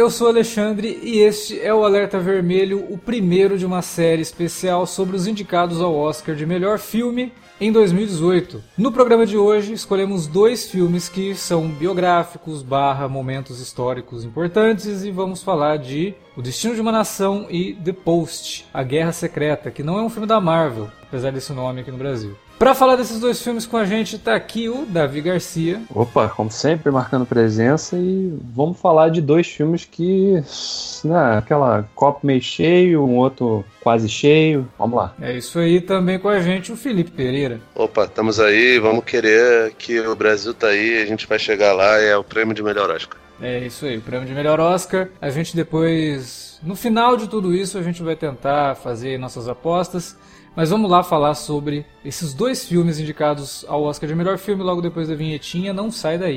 Eu sou Alexandre e este é o Alerta Vermelho, o primeiro de uma série especial sobre os indicados ao Oscar de melhor filme em 2018. No programa de hoje, escolhemos dois filmes que são biográficos barra momentos históricos importantes e vamos falar de O Destino de uma Nação e The Post, A Guerra Secreta, que não é um filme da Marvel, apesar desse nome aqui no Brasil. Para falar desses dois filmes com a gente tá aqui o Davi Garcia. Opa, como sempre, marcando presença e vamos falar de dois filmes que, né, aquela copo meio cheio, um outro quase cheio. Vamos lá. É isso aí também com a gente o Felipe Pereira. Opa, estamos aí, vamos querer que o Brasil tá aí, a gente vai chegar lá e é o prêmio de melhor Oscar. É isso aí, o prêmio de melhor Oscar. A gente depois, no final de tudo isso, a gente vai tentar fazer nossas apostas. Mas vamos lá falar sobre esses dois filmes indicados ao Oscar de melhor filme logo depois da vinhetinha. Não sai daí.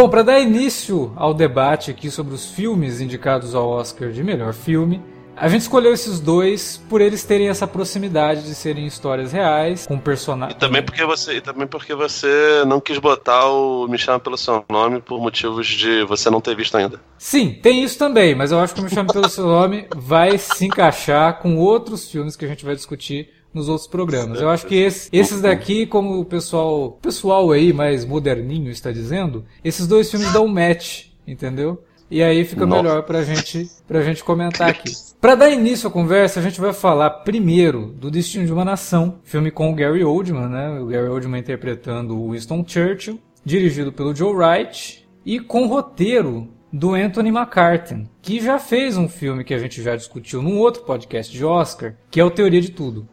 Bom, para dar início ao debate aqui sobre os filmes indicados ao Oscar de melhor filme, a gente escolheu esses dois por eles terem essa proximidade de serem histórias reais, com personagens. E também porque você, e também porque você não quis botar o Me Chama pelo seu nome por motivos de você não ter visto ainda. Sim, tem isso também, mas eu acho que o Me Chama pelo seu nome vai se encaixar com outros filmes que a gente vai discutir nos outros programas. Eu acho que esse, esses daqui, como o pessoal, o pessoal aí mais moderninho está dizendo, esses dois filmes dão match, entendeu? E aí fica Nossa. melhor pra gente, pra gente comentar aqui. Para dar início à conversa, a gente vai falar primeiro do Destino de uma Nação, filme com o Gary Oldman, né? O Gary Oldman interpretando o Winston Churchill, dirigido pelo Joe Wright e com roteiro do Anthony McCartan, que já fez um filme que a gente já discutiu num outro podcast de Oscar, que é o Teoria de Tudo.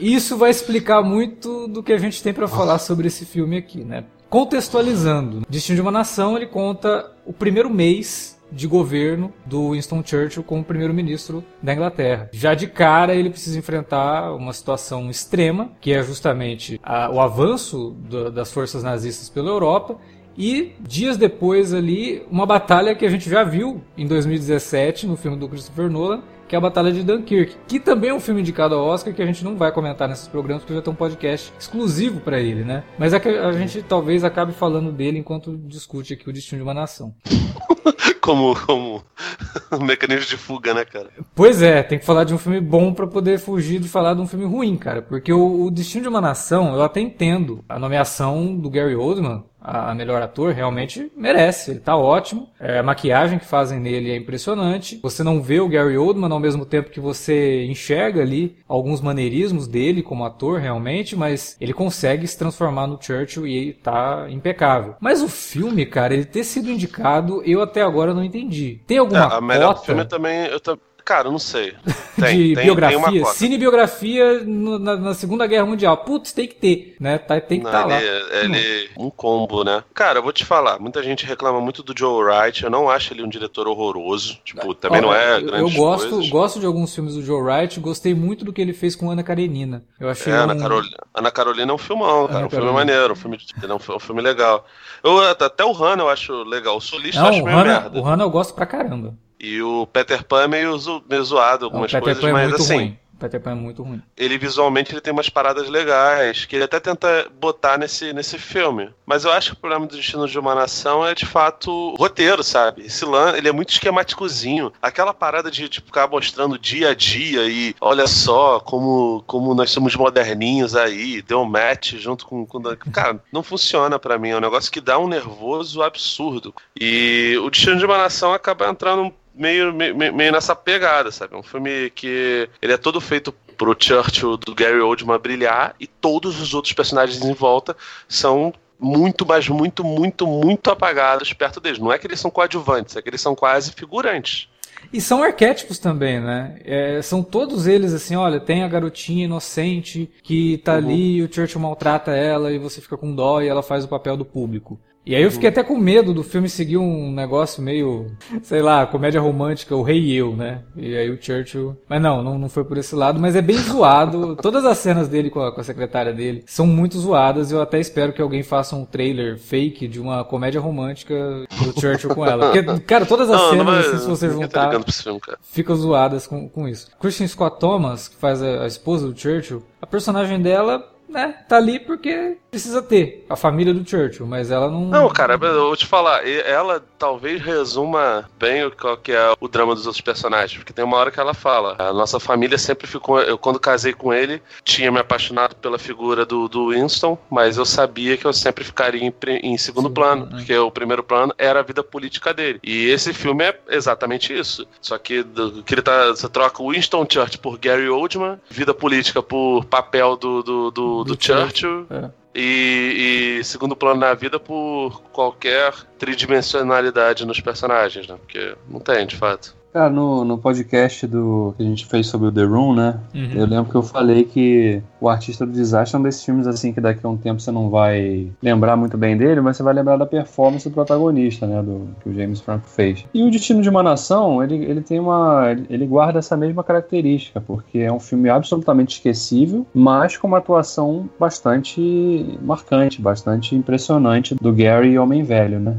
Isso vai explicar muito do que a gente tem para falar sobre esse filme aqui, né? Contextualizando, Destino de uma Nação, ele conta o primeiro mês de governo do Winston Churchill como primeiro-ministro da Inglaterra. Já de cara ele precisa enfrentar uma situação extrema, que é justamente a, o avanço das forças nazistas pela Europa e dias depois ali uma batalha que a gente já viu em 2017 no filme do Christopher Nolan, que é a Batalha de Dunkirk, que também é um filme indicado ao Oscar que a gente não vai comentar nesses programas porque já tem um podcast exclusivo para ele, né? Mas é que a gente talvez acabe falando dele enquanto discute aqui o destino de uma nação. como, como um mecanismo de fuga, né, cara? Pois é, tem que falar de um filme bom para poder fugir de falar de um filme ruim, cara. Porque o, o Destino de uma Nação, eu até entendo a nomeação do Gary Oldman a melhor ator, realmente merece. Ele tá ótimo. É, a maquiagem que fazem nele é impressionante. Você não vê o Gary Oldman ao mesmo tempo que você enxerga ali alguns maneirismos dele como ator, realmente, mas ele consegue se transformar no Churchill e tá impecável. Mas o filme, cara, ele ter sido indicado, eu até agora não entendi. Tem alguma é, a melhor cota? filme também, eu Cara, não sei. Tem, de tem, biografia, tem cinebiografia no, na, na, Segunda Guerra Mundial. Putz, tem que ter, né? Tá, tem que estar tá lá. Ele, hum. um combo, né? Cara, eu vou te falar, muita gente reclama muito do Joe Wright. Eu não acho ele um diretor horroroso. Tipo, também não é grande. Eu gosto, coisas. gosto de alguns filmes do Joe Wright. Gostei muito do que ele fez com Ana Karenina. Eu achei. É, um... Ana, Carolina, Ana Carolina é um filmão, cara. Ana um filme Carolina. maneiro, um filme, é um, um filme legal. Eu, até o Hannah eu acho legal. O Solista não, eu acho meio Hannah, merda. O Hannah eu gosto pra caramba. E o Peter Pan é meio, zo meio zoado algumas coisas, é mas assim. Ruim. Peter Pan é muito ruim. Ele visualmente ele tem umas paradas legais, que ele até tenta botar nesse, nesse filme. Mas eu acho que o problema do Destino de uma Nação é de fato roteiro, sabe? Esse lan, ele é muito esquemáticozinho. Aquela parada de tipo, ficar mostrando dia a dia e olha só como, como nós somos moderninhos aí, deu um match junto com. com cara, não funciona para mim. É um negócio que dá um nervoso absurdo. E o Destino de uma Nação acaba entrando meio, meio, meio nessa pegada, sabe? É um filme que ele é todo feito pro Churchill do Gary Oldman brilhar e todos os outros personagens em volta são muito, mas muito, muito, muito apagados perto deles. Não é que eles são coadjuvantes, é que eles são quase figurantes. E são arquétipos também, né? É, são todos eles assim, olha, tem a garotinha inocente que tá uhum. ali e o Churchill maltrata ela e você fica com dó e ela faz o papel do público. E aí eu fiquei até com medo do filme seguir um negócio meio, sei lá, comédia romântica, o Rei e Eu, né? E aí o Churchill. Mas não, não, não foi por esse lado, mas é bem zoado. Todas as cenas dele com a, com a secretária dele são muito zoadas. Eu até espero que alguém faça um trailer fake de uma comédia romântica do Churchill com ela. Porque, cara, todas as não, cenas, não, assim, se você juntar, filme, ficam zoadas com, com isso. Christian Scott Thomas, que faz a, a esposa do Churchill, a personagem dela né, tá ali porque precisa ter a família do Churchill, mas ela não. Não, cara, eu vou te falar, ela talvez resuma bem o que é o drama dos outros personagens, porque tem uma hora que ela fala: a nossa família sempre ficou. Eu, quando casei com ele, tinha me apaixonado pela figura do, do Winston, mas eu sabia que eu sempre ficaria em, em segundo Sim, plano, né? porque o primeiro plano era a vida política dele. E esse filme é exatamente isso. Só que, do, que ele tá, você troca o Winston Churchill por Gary Oldman, vida política por papel do, do, do do, Churchill. É. E, e, segundo plano na vida por qualquer tridimensionalidade nos personagens, né? Porque não tem, de fato. Cara, no, no podcast do que a gente fez sobre o The Room, né? Uhum. Eu lembro que eu falei que o Artista do Desastre é um desses filmes assim que daqui a um tempo você não vai lembrar muito bem dele, mas você vai lembrar da performance do protagonista, né? Do que o James Franco fez. E o Destino de uma Nação, ele, ele tem uma. Ele guarda essa mesma característica, porque é um filme absolutamente esquecível, mas com uma atuação bastante marcante, bastante impressionante do Gary Homem Velho, né?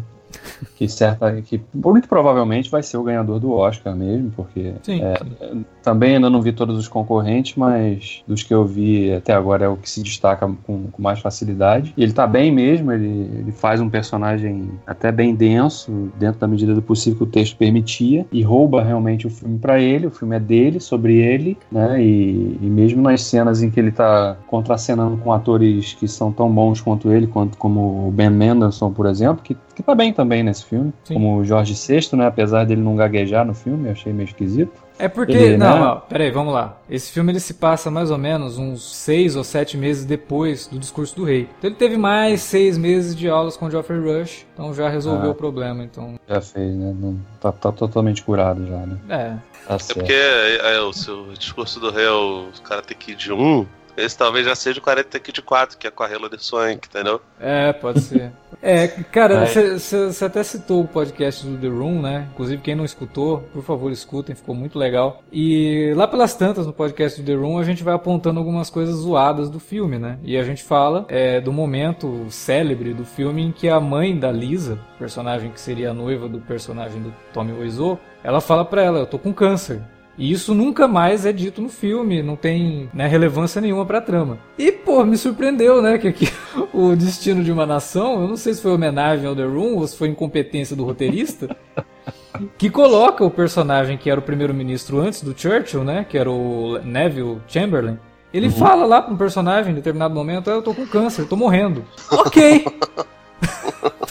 Que certa que muito provavelmente vai ser o ganhador do Oscar mesmo, porque sim, é, sim. Também ainda não vi todos os concorrentes, mas dos que eu vi até agora é o que se destaca com, com mais facilidade. E ele tá bem mesmo, ele, ele faz um personagem até bem denso, dentro da medida do possível que o texto permitia, e rouba realmente o filme para ele, o filme é dele, sobre ele, né? E, e mesmo nas cenas em que ele tá contracenando com atores que são tão bons quanto ele, quanto como o Ben Mendelssohn, por exemplo, que, que tá bem também nesse filme, Sim. como o Jorge VI, né? Apesar dele não gaguejar no filme, eu achei meio esquisito. É porque, ele, não, né? peraí, vamos lá. Esse filme ele se passa mais ou menos uns seis ou sete meses depois do discurso do rei. Então ele teve mais seis meses de aulas com Geoffrey Rush, então já resolveu ah, o problema. Então já fez, né? Não, tá, tá totalmente curado já, né? É. Tá é porque é, é, o seu discurso do rei é o Karate Kid 1, esse talvez já seja o 40 Kid 4, que é com a Hilary Swank, entendeu? É, pode ser. é, cara, você até citou o podcast do The Room, né? Inclusive, quem não escutou, por favor, escutem, ficou muito legal. E lá pelas tantas, no podcast do The Room, a gente vai apontando algumas coisas zoadas do filme, né? E a gente fala é, do momento célebre do filme em que a mãe da Lisa, personagem que seria a noiva do personagem do Tommy Wiseau, ela fala pra ela, eu tô com câncer. E isso nunca mais é dito no filme, não tem né, relevância nenhuma pra trama. E, pô, me surpreendeu, né, que aqui o destino de uma nação, eu não sei se foi homenagem ao The Room ou se foi incompetência do roteirista, que coloca o personagem que era o primeiro-ministro antes do Churchill, né, que era o Neville Chamberlain, ele uhum. fala lá pra um personagem em determinado momento, ah, eu tô com câncer, tô morrendo. ok!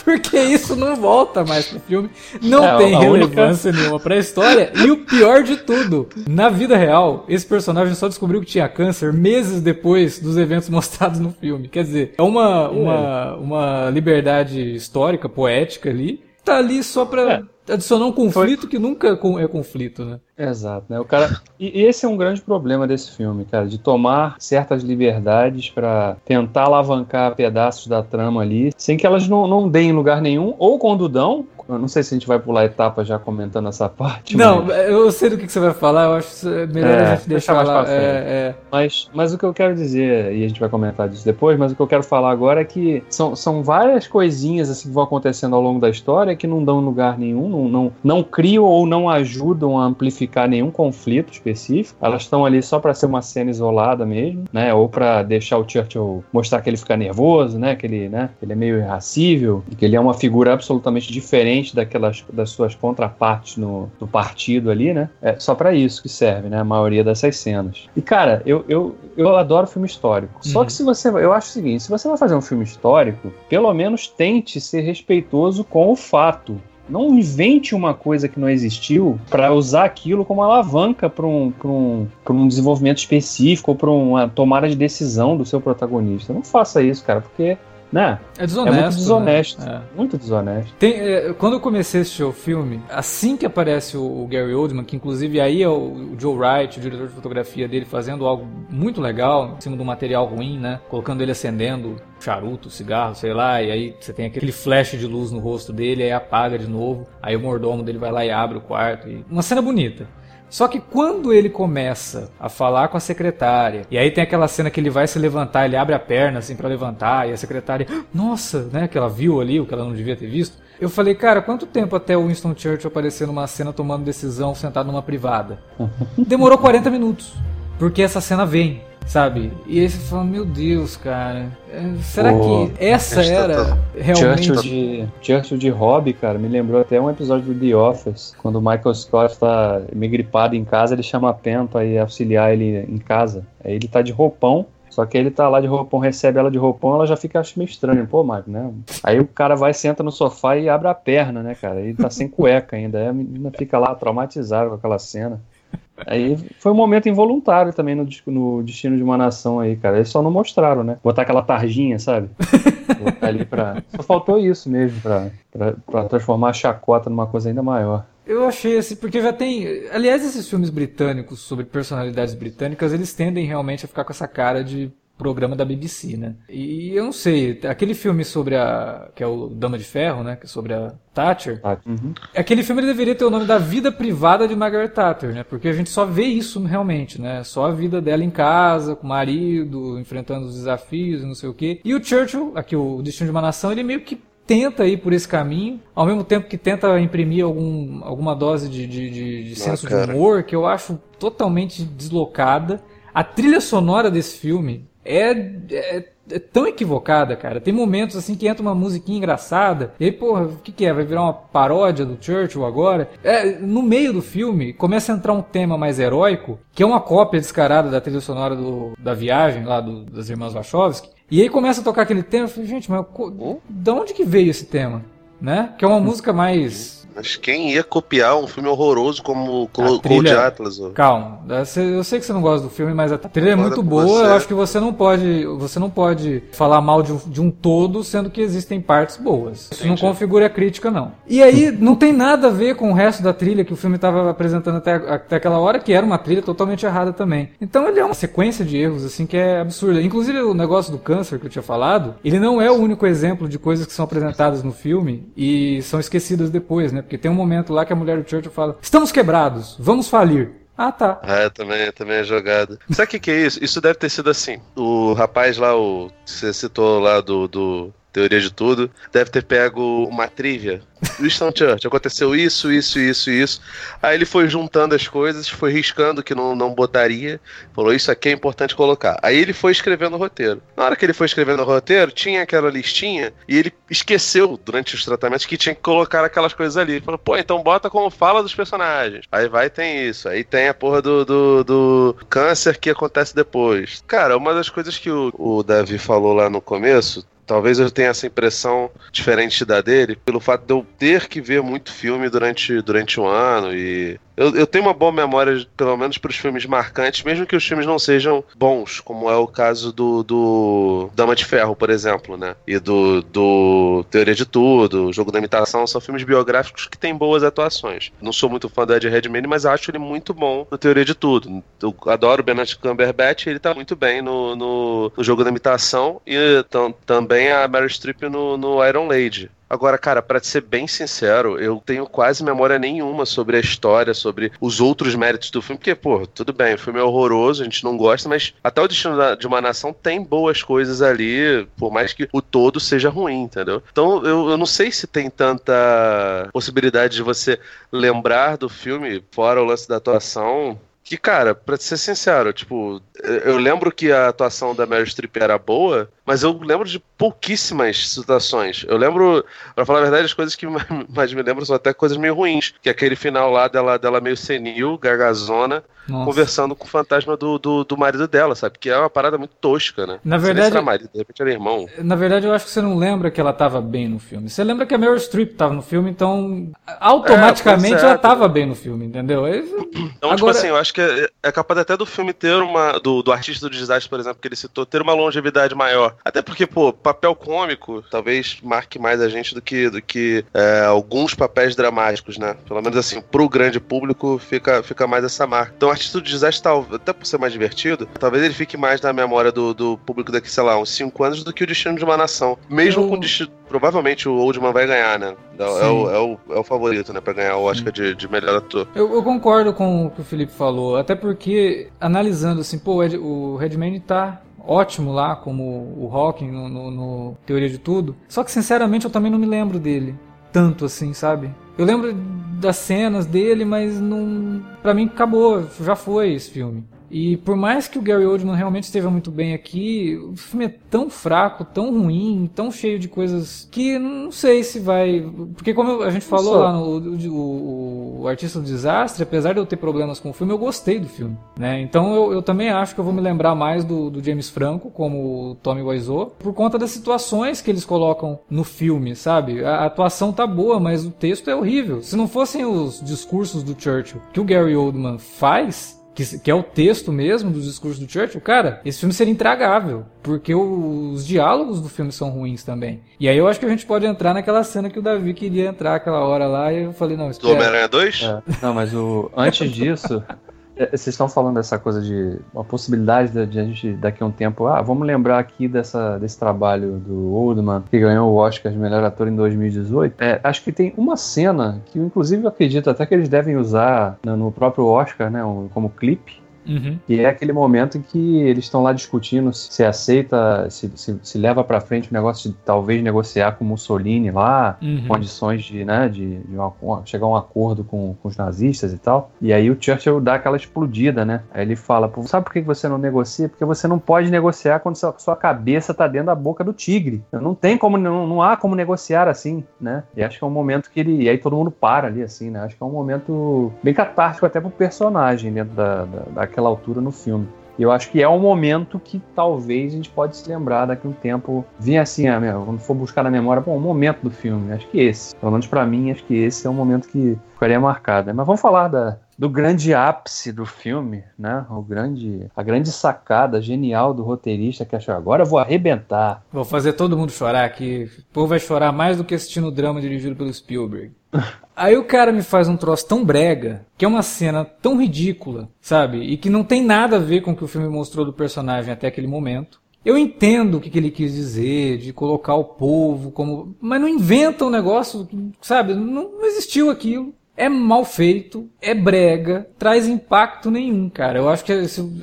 Porque isso não volta mais pro filme. Não é, tem relevância única... nenhuma pra história. E o pior de tudo, na vida real, esse personagem só descobriu que tinha câncer meses depois dos eventos mostrados no filme. Quer dizer, é uma, uma, uma liberdade histórica, poética ali. Tá ali só pra é. adicionar um conflito Foi. que nunca é conflito, né? Exato, né? O cara e, e esse é um grande problema desse filme, cara, de tomar certas liberdades para tentar alavancar pedaços da trama ali, sem que elas não, não deem lugar nenhum, ou quando dão, eu não sei se a gente vai pular etapa já comentando essa parte. Não, mas... eu sei do que você vai falar, eu acho melhor é, a gente deixar mais lá. É, é. Mas, mas o que eu quero dizer, e a gente vai comentar disso depois, mas o que eu quero falar agora é que são, são várias coisinhas assim que vão acontecendo ao longo da história que não dão lugar nenhum, não, não, não criam ou não ajudam a amplificar nenhum conflito específico. Elas estão ali só para ser uma cena isolada mesmo, né? Ou para deixar o Churchill mostrar que ele fica nervoso, né? Que ele, né? Ele é meio irracível, que ele é uma figura absolutamente diferente daquelas das suas contrapartes no, no partido ali, né? É só para isso que serve, né? A maioria dessas cenas. E cara, eu, eu, eu adoro filme histórico. Uhum. Só que se você, eu acho o seguinte, se você vai fazer um filme histórico, pelo menos tente ser respeitoso com o fato. Não invente uma coisa que não existiu para usar aquilo como alavanca para um, um, um desenvolvimento específico ou para uma tomada de decisão do seu protagonista. Não faça isso, cara, porque né? É desonesto. É muito desonesto. Né? É. Muito desonesto. Tem, é, quando eu comecei a assistir o filme, assim que aparece o, o Gary Oldman, que inclusive aí é o, o, Joe Wright, o diretor de fotografia dele, fazendo algo muito legal, em cima de um material ruim, né? Colocando ele acendendo charuto, cigarro, sei lá, e aí você tem aquele flash de luz no rosto dele, aí apaga de novo, aí o mordomo dele vai lá e abre o quarto. E... Uma cena bonita. Só que quando ele começa a falar com a secretária, e aí tem aquela cena que ele vai se levantar, ele abre a perna assim para levantar, e a secretária, nossa, né, que ela viu ali, o que ela não devia ter visto. Eu falei, cara, quanto tempo até o Winston Churchill aparecer numa cena tomando decisão sentado numa privada? Demorou 40 minutos, porque essa cena vem sabe? E aí você fala, meu Deus, cara, é, será que essa era realmente... Churchill de, Churchill de hobby, cara, me lembrou até um episódio do The Office, quando o Michael Scott tá meio gripado em casa, ele chama a Pen pra ir auxiliar ele em casa. Aí ele tá de roupão, só que ele tá lá de roupão, recebe ela de roupão, ela já fica acho meio estranho. Pô, Marco, né? Aí o cara vai, senta no sofá e abre a perna, né, cara? Ele tá sem cueca ainda. Aí a menina fica lá traumatizada com aquela cena. Aí foi um momento involuntário também no, no, Destino de uma Nação aí, cara. Eles só não mostraram, né? Botar aquela tarjinha, sabe? Botar ali pra. Só faltou isso mesmo, pra, pra, pra transformar a chacota numa coisa ainda maior. Eu achei assim, porque já tem. Aliás, esses filmes britânicos sobre personalidades britânicas, eles tendem realmente a ficar com essa cara de programa da BBC, né? E eu não sei, aquele filme sobre a. que é o Dama de Ferro, né? Que é sobre a Thatcher. Uhum. Aquele filme deveria ter o nome da vida privada de Margaret Thatcher, né? Porque a gente só vê isso realmente, né? Só a vida dela em casa, com o marido, enfrentando os desafios e não sei o quê. E o Churchill, aqui o Destino de uma Nação, ele meio que tenta ir por esse caminho, ao mesmo tempo que tenta imprimir algum, alguma dose de, de, de, de senso ah, de humor que eu acho totalmente deslocada. A trilha sonora desse filme é, é, é, tão equivocada, cara. Tem momentos assim que entra uma musiquinha engraçada, e aí, porra, o que, que é? Vai virar uma paródia do Churchill agora? É, no meio do filme, começa a entrar um tema mais heróico, que é uma cópia descarada da trilha sonora do, da viagem lá do, das irmãs Wachowski. E aí começa a tocar aquele tema, eu falei, gente, mas de onde que veio esse tema? Né? Que é uma música mais mas quem ia copiar um filme horroroso como Cold trilha... Atlas? Ó? Calma, eu sei que você não gosta do filme, mas a trilha é muito boa. Você. Eu acho que você não pode, você não pode falar mal de um, de um todo, sendo que existem partes boas. Isso não configura a crítica, não. E aí não tem nada a ver com o resto da trilha que o filme estava apresentando até, até aquela hora, que era uma trilha totalmente errada também. Então ele é uma sequência de erros assim que é absurda. Inclusive o negócio do câncer que eu tinha falado, ele não é o único exemplo de coisas que são apresentadas no filme e são esquecidas depois, né? Porque tem um momento lá que a mulher do Churchill fala: Estamos quebrados, vamos falir. Ah, tá. É, também, também é jogado. Sabe o que, que é isso? Isso deve ter sido assim. O rapaz lá, o. Você citou lá do, do Teoria de Tudo, deve ter pego uma trivia Winston Churchill, aconteceu isso, isso, isso isso. Aí ele foi juntando as coisas, foi riscando que não, não botaria, falou: Isso aqui é importante colocar. Aí ele foi escrevendo o roteiro. Na hora que ele foi escrevendo o roteiro, tinha aquela listinha e ele esqueceu durante os tratamentos que tinha que colocar aquelas coisas ali. Ele falou: Pô, então bota como fala dos personagens. Aí vai tem isso. Aí tem a porra do, do, do câncer que acontece depois. Cara, uma das coisas que o, o Davi falou lá no começo Talvez eu tenha essa impressão diferente da dele, pelo fato de eu ter que ver muito filme durante, durante um ano e eu, eu tenho uma boa memória, pelo menos para os filmes marcantes, mesmo que os filmes não sejam bons, como é o caso do, do Dama de Ferro, por exemplo, né? E do, do Teoria de Tudo, Jogo da Imitação, são filmes biográficos que têm boas atuações. Não sou muito fã do Ed Redmayne, mas acho ele muito bom no Teoria de Tudo. Eu adoro o Benedict Cumberbatch, ele tá muito bem no, no, no Jogo da Imitação e também a Mary Streep no, no Iron Lady. Agora, cara, para ser bem sincero, eu tenho quase memória nenhuma sobre a história, sobre os outros méritos do filme, porque, pô, tudo bem, o filme é horroroso, a gente não gosta, mas até o Destino de uma Nação tem boas coisas ali, por mais que o todo seja ruim, entendeu? Então, eu, eu não sei se tem tanta possibilidade de você lembrar do filme, fora o lance da atuação, que, cara, pra ser sincero, tipo, eu lembro que a atuação da Meryl Streep era boa, mas eu lembro de pouquíssimas situações. Eu lembro, pra falar a verdade, as coisas que mais me lembram são até coisas meio ruins. Que é aquele final lá dela, dela meio senil, gargazona, Nossa. conversando com o fantasma do, do, do, marido dela, sabe? Que é uma parada muito tosca, né? Na verdade. Era marido, de repente era irmão. Na verdade, eu acho que você não lembra que ela tava bem no filme. Você lembra que a Meryl Streep tava no filme, então automaticamente é, ela tava bem no filme, entendeu? Então, tipo Agora... tipo assim, eu acho que é, é capaz até do filme ter uma. Do, do artista do desastre, por exemplo, que ele citou, ter uma longevidade maior. Até porque, pô, papel cômico talvez marque mais a gente do que, do que é, alguns papéis dramáticos, né? Pelo menos assim, pro grande público fica, fica mais essa marca. Então, o artista do desastre, até por ser mais divertido, talvez ele fique mais na memória do, do público daqui, sei lá, uns 5 anos do que o Destino de uma Nação. Mesmo Eu... com o destino. Provavelmente o Oldman vai ganhar, né? É, é, o, é, o, é o favorito, né? Pra ganhar o Oscar de, de melhor ator. Eu, eu, concordo com o que o Felipe falou, até porque, analisando assim, pô, o Redman tá ótimo lá, como o Hawking no, no, no, Teoria de Tudo. Só que, sinceramente, eu também não me lembro dele. Tanto assim, sabe? Eu lembro das cenas dele, mas não. Pra mim acabou, já foi esse filme. E por mais que o Gary Oldman realmente esteja muito bem aqui, o filme é tão fraco, tão ruim, tão cheio de coisas que não sei se vai. Porque, como a gente falou lá no o, o, Artista do Desastre, apesar de eu ter problemas com o filme, eu gostei do filme. Né? Então eu, eu também acho que eu vou me lembrar mais do, do James Franco, como o Tommy Wiseau, por conta das situações que eles colocam no filme, sabe? A, a atuação tá boa, mas o texto é horrível. Se não fossem os discursos do Churchill que o Gary Oldman faz, que, que, é o texto mesmo do discurso do Churchill, cara, esse filme seria intragável, porque o, os diálogos do filme são ruins também. E aí eu acho que a gente pode entrar naquela cena que o Davi queria entrar aquela hora lá, e eu falei, não, espera. Do Homem-Aranha 2? É, não, mas o, antes disso, vocês estão falando dessa coisa de uma possibilidade de, de, a gente daqui a um tempo, ah, vamos lembrar aqui dessa, desse trabalho do Oldman que ganhou o Oscar de melhor ator em 2018. É, acho que tem uma cena que, inclusive, eu acredito até que eles devem usar no próprio Oscar, né, como clipe, Uhum. E é aquele momento em que eles estão lá discutindo se, se aceita, se, se, se leva para frente o negócio de talvez negociar com Mussolini lá, uhum. condições de, né, de, de uma, chegar a um acordo com, com, os nazistas e tal. E aí o Churchill dá aquela explodida, né? Aí ele fala: sabe por que você não negocia? Porque você não pode negociar quando sua, sua cabeça tá dentro da boca do tigre. Não tem como, não, não há como negociar assim, né? E acho que é um momento que ele. E aí todo mundo para ali, assim, né? Acho que é um momento bem catártico até pro personagem dentro da, da, da naquela altura no filme. E eu acho que é um momento que talvez a gente pode se lembrar daqui a um tempo. Vir assim, ah, quando for buscar na memória, bom, um momento do filme. Acho que esse. Pelo menos para mim, acho que esse é um momento que ficaria marcado. Mas vamos falar da, do grande ápice do filme, né? O grande, a grande sacada genial do roteirista que achou agora eu vou arrebentar. Vou fazer todo mundo chorar aqui. O povo vai chorar mais do que assistindo o drama dirigido pelo Spielberg. Aí o cara me faz um troço tão brega, que é uma cena tão ridícula, sabe? E que não tem nada a ver com o que o filme mostrou do personagem até aquele momento. Eu entendo o que, ele quis dizer, de colocar o povo como. Mas não inventa um negócio, sabe? Não, não existiu aquilo. É mal feito, é brega, traz impacto nenhum, cara. Eu acho que,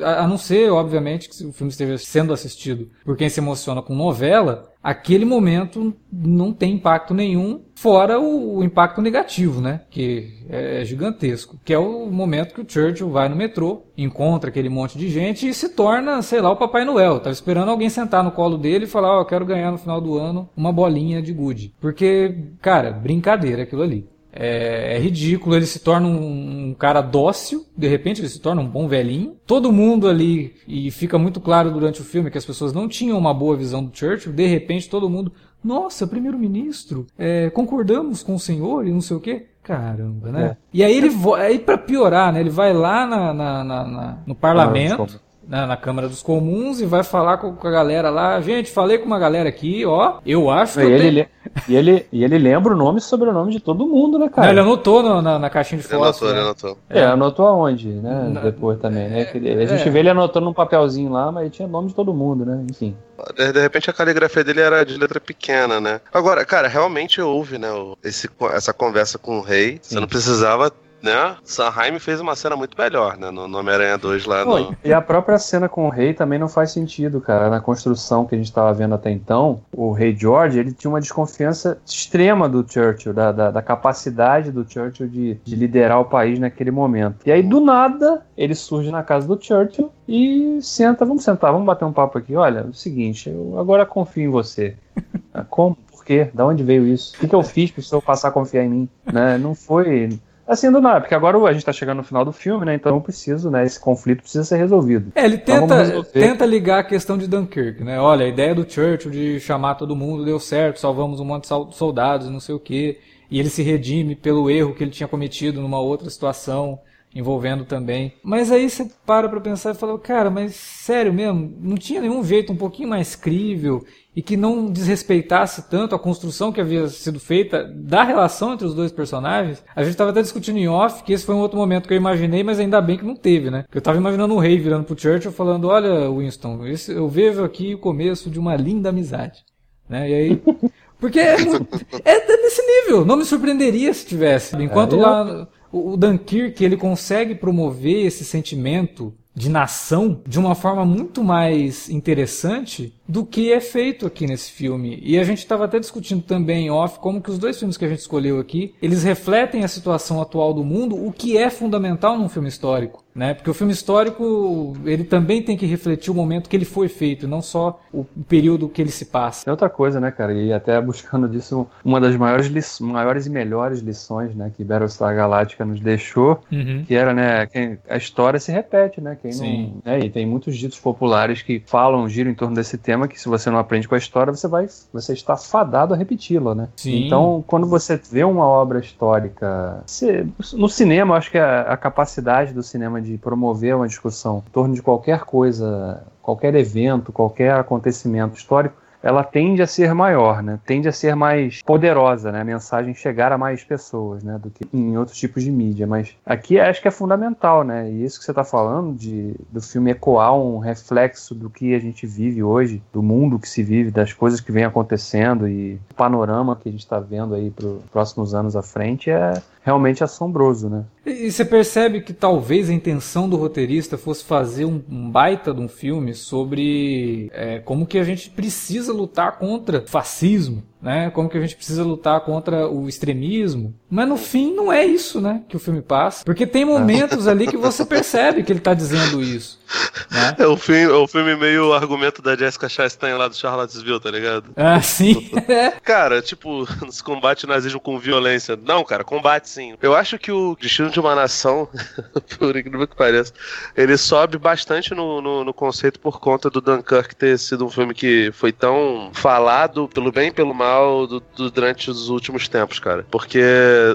a não ser, obviamente, que o filme esteja sendo assistido por quem se emociona com novela, aquele momento não tem impacto nenhum, fora o, o, impacto negativo, né? Que é, é gigantesco. Que é o momento que o Churchill vai no metrô, encontra aquele monte de gente e se torna, sei lá, o Papai Noel. Tava esperando alguém sentar no colo dele e falar: Ó, oh, eu quero ganhar no final do ano uma bolinha de gude. Porque, cara, brincadeira aquilo ali. É, é, ridículo, ele se torna um, um, cara dócil, de repente ele se torna um bom velhinho. Todo mundo ali, e fica muito claro durante o filme que as pessoas não tinham uma boa visão do Churchill, de repente todo mundo, nossa, primeiro-ministro, é, concordamos com o senhor e não sei o quê. Caramba, né? É. E aí ele aí para piorar, né? Ele vai lá na, na, na, na no parlamento na, na, Câmara dos Comuns e vai falar com, com, a galera lá. Gente, falei com uma galera aqui, ó. Eu acho que. ele, eu tenho... E ele, e ele lembra o nome e sobrenome de todo mundo, né, cara? Não, ele anotou no, na, na, caixinha de fotos. Ele anotou, né? ele anotou. É, anotou aonde, né? Na... Depois também, né? A gente é. vê ele anotando num papelzinho lá, mas tinha nome de todo mundo, né? Enfim. De, de, repente a caligrafia dele era de letra pequena, né? Agora, cara, realmente houve, né? Esse, essa conversa com o rei. Sim. Você não precisava né? Sanheim fez uma cena muito melhor, né? No, no Homem-Aranha 2 lá. No... E a própria cena com o rei também não faz sentido, cara. Na construção que a gente estava vendo até então, o rei George, ele tinha uma desconfiança extrema do Churchill, da, da, da capacidade do Churchill de, de, liderar o país naquele momento. E aí, do nada, ele surge na casa do Churchill e senta, vamos sentar, vamos bater um papo aqui. Olha, é o seguinte, eu agora confio em você. Como? Por quê? Da onde veio isso? O que, que eu fiz para o senhor passar a confiar em mim? Né? Não foi assim do nada, porque agora a gente tá chegando no final do filme, né? Então eu preciso, né? Esse conflito precisa ser resolvido. É, ele então tenta, então tenta ligar a questão de Dunkirk, né? Olha, a ideia do Churchill de chamar todo mundo deu certo, salvamos um monte de soldados, não sei o quê. E ele se redime pelo erro que ele tinha cometido numa outra situação envolvendo também. Mas aí você para pra pensar e fala, cara, mas sério mesmo, não tinha nenhum jeito um pouquinho mais crível e que não desrespeitasse tanto a construção que havia sido feita da relação entre os dois personagens. A gente estava até discutindo em off que esse foi um outro momento que eu imaginei, mas ainda bem que não teve, né? Eu estava imaginando o rei virando pro Churchill falando: Olha, Winston, esse, eu vejo aqui o começo de uma linda amizade. Né? E aí. Porque é, é nesse nível, não me surpreenderia se tivesse. Enquanto é, lá o, o Dunkirk ele consegue promover esse sentimento de nação de uma forma muito mais interessante do que é feito aqui nesse filme. E a gente estava até discutindo também em off como que os dois filmes que a gente escolheu aqui, eles refletem a situação atual do mundo, o que é fundamental num filme histórico. Né? Porque o filme histórico ele também tem que refletir o momento que ele foi feito, não só o período que ele se passa. É outra coisa, né, cara? E até buscando disso uma das maiores, maiores e melhores lições, né, que Battlestar Galactica nos deixou, uhum. que era, né, a história se repete, né? Quem Sim. não, né? E tem muitos ditos populares que falam, giram em torno desse tema, que se você não aprende com a história, você vai, você está fadado a repeti-la, né? Sim. Então, quando você vê uma obra histórica, você, no cinema, eu acho que a, a capacidade do cinema de promover uma discussão em torno de qualquer coisa, qualquer evento, qualquer acontecimento histórico, ela tende a ser maior, né? Tende a ser mais poderosa, né? A mensagem chegar a mais pessoas, né? Do que em outros tipos de mídia. Mas aqui acho que é fundamental, né? E isso que você está falando de do filme ecoar um reflexo do que a gente vive hoje, do mundo que se vive, das coisas que vem acontecendo e o panorama que a gente está vendo aí para os próximos anos à frente é realmente assombroso, né? E você percebe que talvez a intenção do roteirista fosse fazer um, um baita de um filme sobre é, como que a gente precisa lutar contra fascismo, né? Como que a gente precisa lutar contra o extremismo. Mas no fim não é isso, né? Que o filme passa. Porque tem momentos ali que você percebe que ele está dizendo isso. Né? É o filme, é o filme meio argumento da Jessica Chastain lá do Charlottesville, tá ligado? Ah, sim. cara, tipo, se combate o nazismo com violência. Não, cara, combate sim. Eu acho que o Destino de uma Nação, por incrível que pareça, ele sobe bastante no, no, no conceito por conta do Dunkirk ter sido um filme que foi tão falado pelo bem e pelo mal do, do, durante os últimos tempos, cara. Porque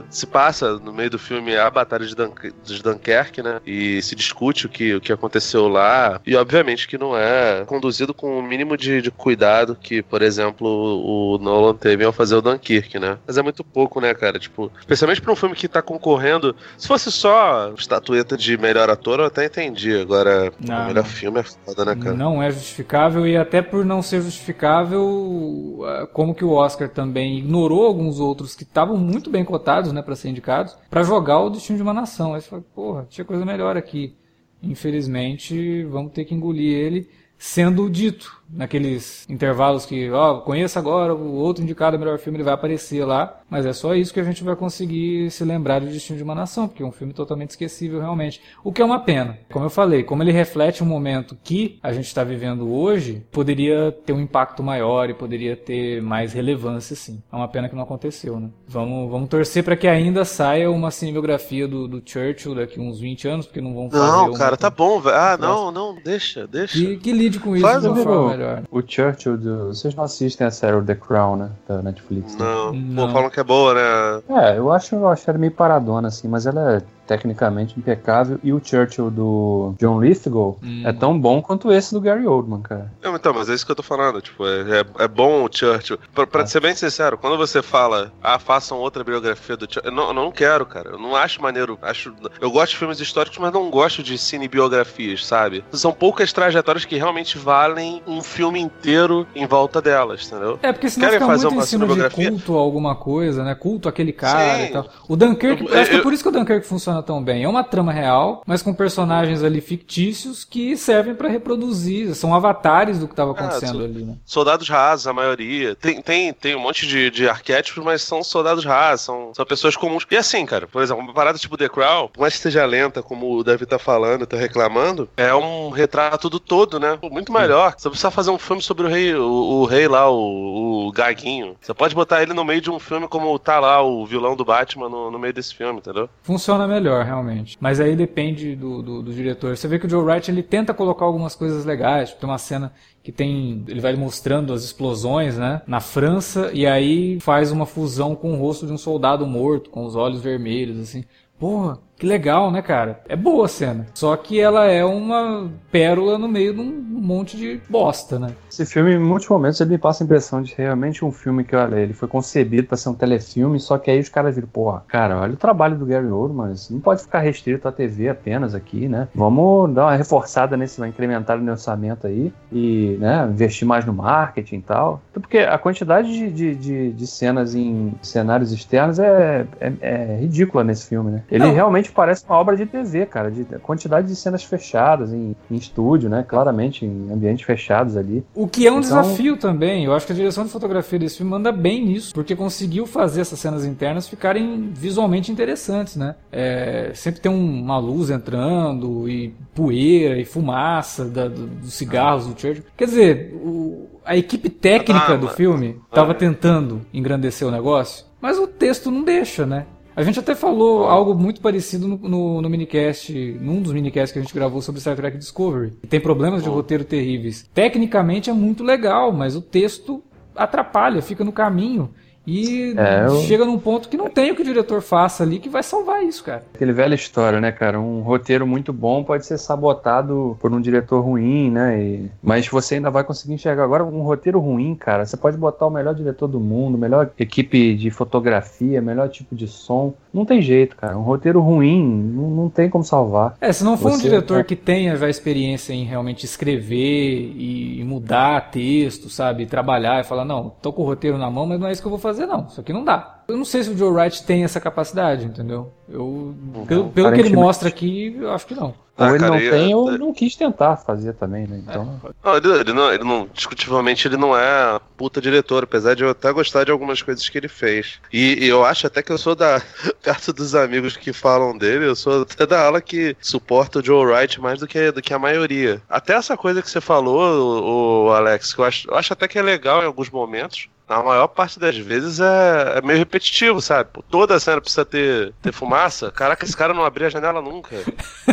se passa no meio do filme a Batalha de, Dunk, de Dunkerque, né? E se discute o que, o que aconteceu lá. E obviamente que não é conduzido com o mínimo de, de cuidado que, por exemplo, o Nolan teve ao fazer o Dunkirk, né? Mas é muito pouco, né, cara? Tipo, especialmente pra um filme que tá concorrendo. Se fosse só estatueta de melhor ator, eu até entendi. Agora, não, o melhor filme é foda, né, cara? Não é justificável e até por não ser justificável, como que o Oscar também ignorou alguns outros que estavam muito bem cotados, né, para ser indicados, para jogar o Destino de uma Nação. Aí você fala, porra, tinha coisa melhor aqui. Infelizmente, vamos ter que engolir ele sendo dito naqueles intervalos que, ó, conheça agora o outro indicado melhor filme, ele vai aparecer lá, mas é só isso que a gente vai conseguir se lembrar do Destino de uma Nação, porque é um filme totalmente esquecível realmente. O que é uma pena. Como eu falei, como ele reflete um momento que a gente está vivendo hoje, poderia ter um impacto maior e poderia ter mais relevância, sim. É uma pena que não aconteceu, né? Vamos, vamos torcer para que ainda saia uma cinebiografia do, do Churchill daqui uns 20 anos, porque não vão fazer Não, cara, tá bom, velho. Ah, não, não, deixa, deixa. Que, que lide com isso Faz de uma forma melhor. O Churchill, do... vocês não assistem a série The Crown, né? Da Netflix. Né? Não, não. Pô, falam que é boa, né? É, eu acho, eu acho ela meio paradona, assim, mas ela é tecnicamente impecável. E o Churchill do John Lithgow hum. é tão bom quanto esse do Gary Oldman, cara. Não, então, mas é isso que eu tô falando. Tipo, é, é, é bom o Churchill. Pra, pra é. ser bem sincero, quando você fala, ah, façam outra biografia do Churchill, eu não, eu não quero, cara. Eu não acho maneiro. Acho, eu gosto de filmes históricos, mas não gosto de cinebiografias, sabe? São poucas trajetórias que realmente valem um filme inteiro em volta delas, entendeu? É, porque senão Querem fica fazer muito uma ensino de culto a alguma coisa, né? Culto aquele cara Sim. e tal. O Dunkirk, eu, eu, acho que é por isso que o Dunkirk funciona tão bem. É uma trama real, mas com personagens ali fictícios que servem para reproduzir, são avatares do que estava é, acontecendo é, ali, né? Soldados rasos, a maioria. Tem, tem, tem um monte de, de arquétipos, mas são soldados rasos, são, são pessoas comuns. E assim, cara, por exemplo, uma parada tipo The Crown, por mais que seja lenta, como o David tá falando, tá reclamando, é um retrato do todo, né? Muito melhor. Você precisa fazer um filme sobre o rei, o, o rei lá, o, o Gaguinho. Você pode botar ele no meio de um filme como tá lá o vilão do Batman no, no meio desse filme, entendeu? Funciona melhor, realmente. Mas aí depende do, do, do diretor. Você vê que o Joe Wright ele tenta colocar algumas coisas legais. Tipo, tem uma cena que tem. Ele vai mostrando as explosões, né? Na França, e aí faz uma fusão com o rosto de um soldado morto, com os olhos vermelhos, assim. Porra, que legal, né, cara? É boa a cena. Só que ela é uma pérola no meio de um monte de bosta, né? Esse filme, em muitos momentos, ele me passa a impressão de realmente um filme que, olha, ele foi concebido para ser um telefilme, só que aí os caras viram, porra, cara, olha o trabalho do Gary Oldman, isso não pode ficar restrito à TV apenas aqui, né? Vamos dar uma reforçada nesse, incrementar no orçamento aí e, né, investir mais no marketing e tal. Porque a quantidade de, de, de, de cenas em cenários externos é, é, é ridícula nesse filme, né? Ele não. realmente realmente parece uma obra de TV, cara, de quantidade de cenas fechadas em, em estúdio, né? Claramente em ambientes fechados ali. O que é um então... desafio também. Eu acho que a direção de fotografia desse filme manda bem nisso, porque conseguiu fazer essas cenas internas ficarem visualmente interessantes, né? É, sempre tem um, uma luz entrando e poeira e fumaça da, do, dos cigarros do Churchill. Quer dizer, o, a equipe técnica ah, do filme estava tentando engrandecer o negócio, mas o texto não deixa, né? A gente até falou algo muito parecido no, no, no, minicast, num dos minicasts que a gente gravou sobre Star Trek Discovery. Tem problemas de roteiro terríveis. Tecnicamente é muito legal, mas o texto atrapalha, fica no caminho. E é, eu... chega num ponto que não tem o que o diretor faça ali que vai salvar isso, cara. Aquele velha história, né, cara? Um roteiro muito bom pode ser sabotado por um diretor ruim, né? E... Mas você ainda vai conseguir enxergar. Agora, um roteiro ruim, cara, você pode botar o melhor diretor do mundo, melhor equipe de fotografia, melhor tipo de som. Não tem jeito, cara. Um roteiro ruim não, não tem como salvar. É, se não for você, um diretor é... que tenha já experiência em realmente escrever e mudar texto, sabe? Trabalhar e falar, não, tô com o roteiro na mão, mas não é isso que eu vou fazer fazer, não. Isso aqui não dá. Eu não sei se o Joe Wright tem essa capacidade, entendeu? Eu, uhum. pelo, pelo que ele mostra aqui, eu acho que não. Ou ah, ele cara, não tem, ou não quis tentar fazer também, né? Então... É. Não, ele, ele, não, ele não, discutivelmente, ele não é puta diretor, apesar de eu até gostar de algumas coisas que ele fez. E, e eu acho até que eu sou da, perto dos amigos que falam dele, eu sou até da ala que suporta o Joe Wright mais do que, do que a maioria. Até essa coisa que você falou, o, o Alex, que eu acho, eu acho até que é legal em alguns momentos, na maior parte das vezes é, é meio repetitivo, sabe? Toda cena precisa ter, ter fumaça. Caraca, esse cara não abria a janela nunca.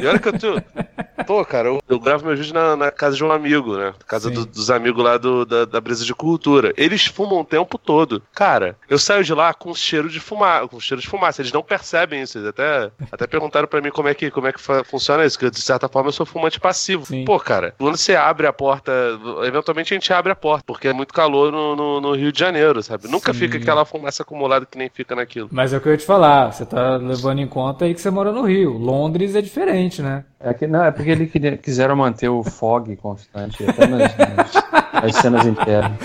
E olha que eu tô. Pô, cara, eu, eu gravo meu vídeo na, na, casa de um amigo, né? Casa do, dos amigos lá do, da, da Brisa de Cultura. Eles fumam o tempo todo. Cara, eu saio de lá com cheiro de fumaça, com cheiro de fumaça. Eles não percebem isso. Eles até, até perguntaram pra mim como é que, como é que funciona isso. Que de certa forma eu sou fumante passivo. Sim. Pô, cara, quando você abre a porta, eventualmente a gente abre a porta, porque é muito calor no, no, no Rio de Janeiro, sabe? Nunca Sim. fica aquela fumaça acumulada que nem fica naquilo. Mas é o que eu ia te falar, você tá levando em conta aí que você mora no Rio. Londres é diferente, né? É que, não, é porque eles quiseram manter o fog constante até nas, nas, nas cenas internas.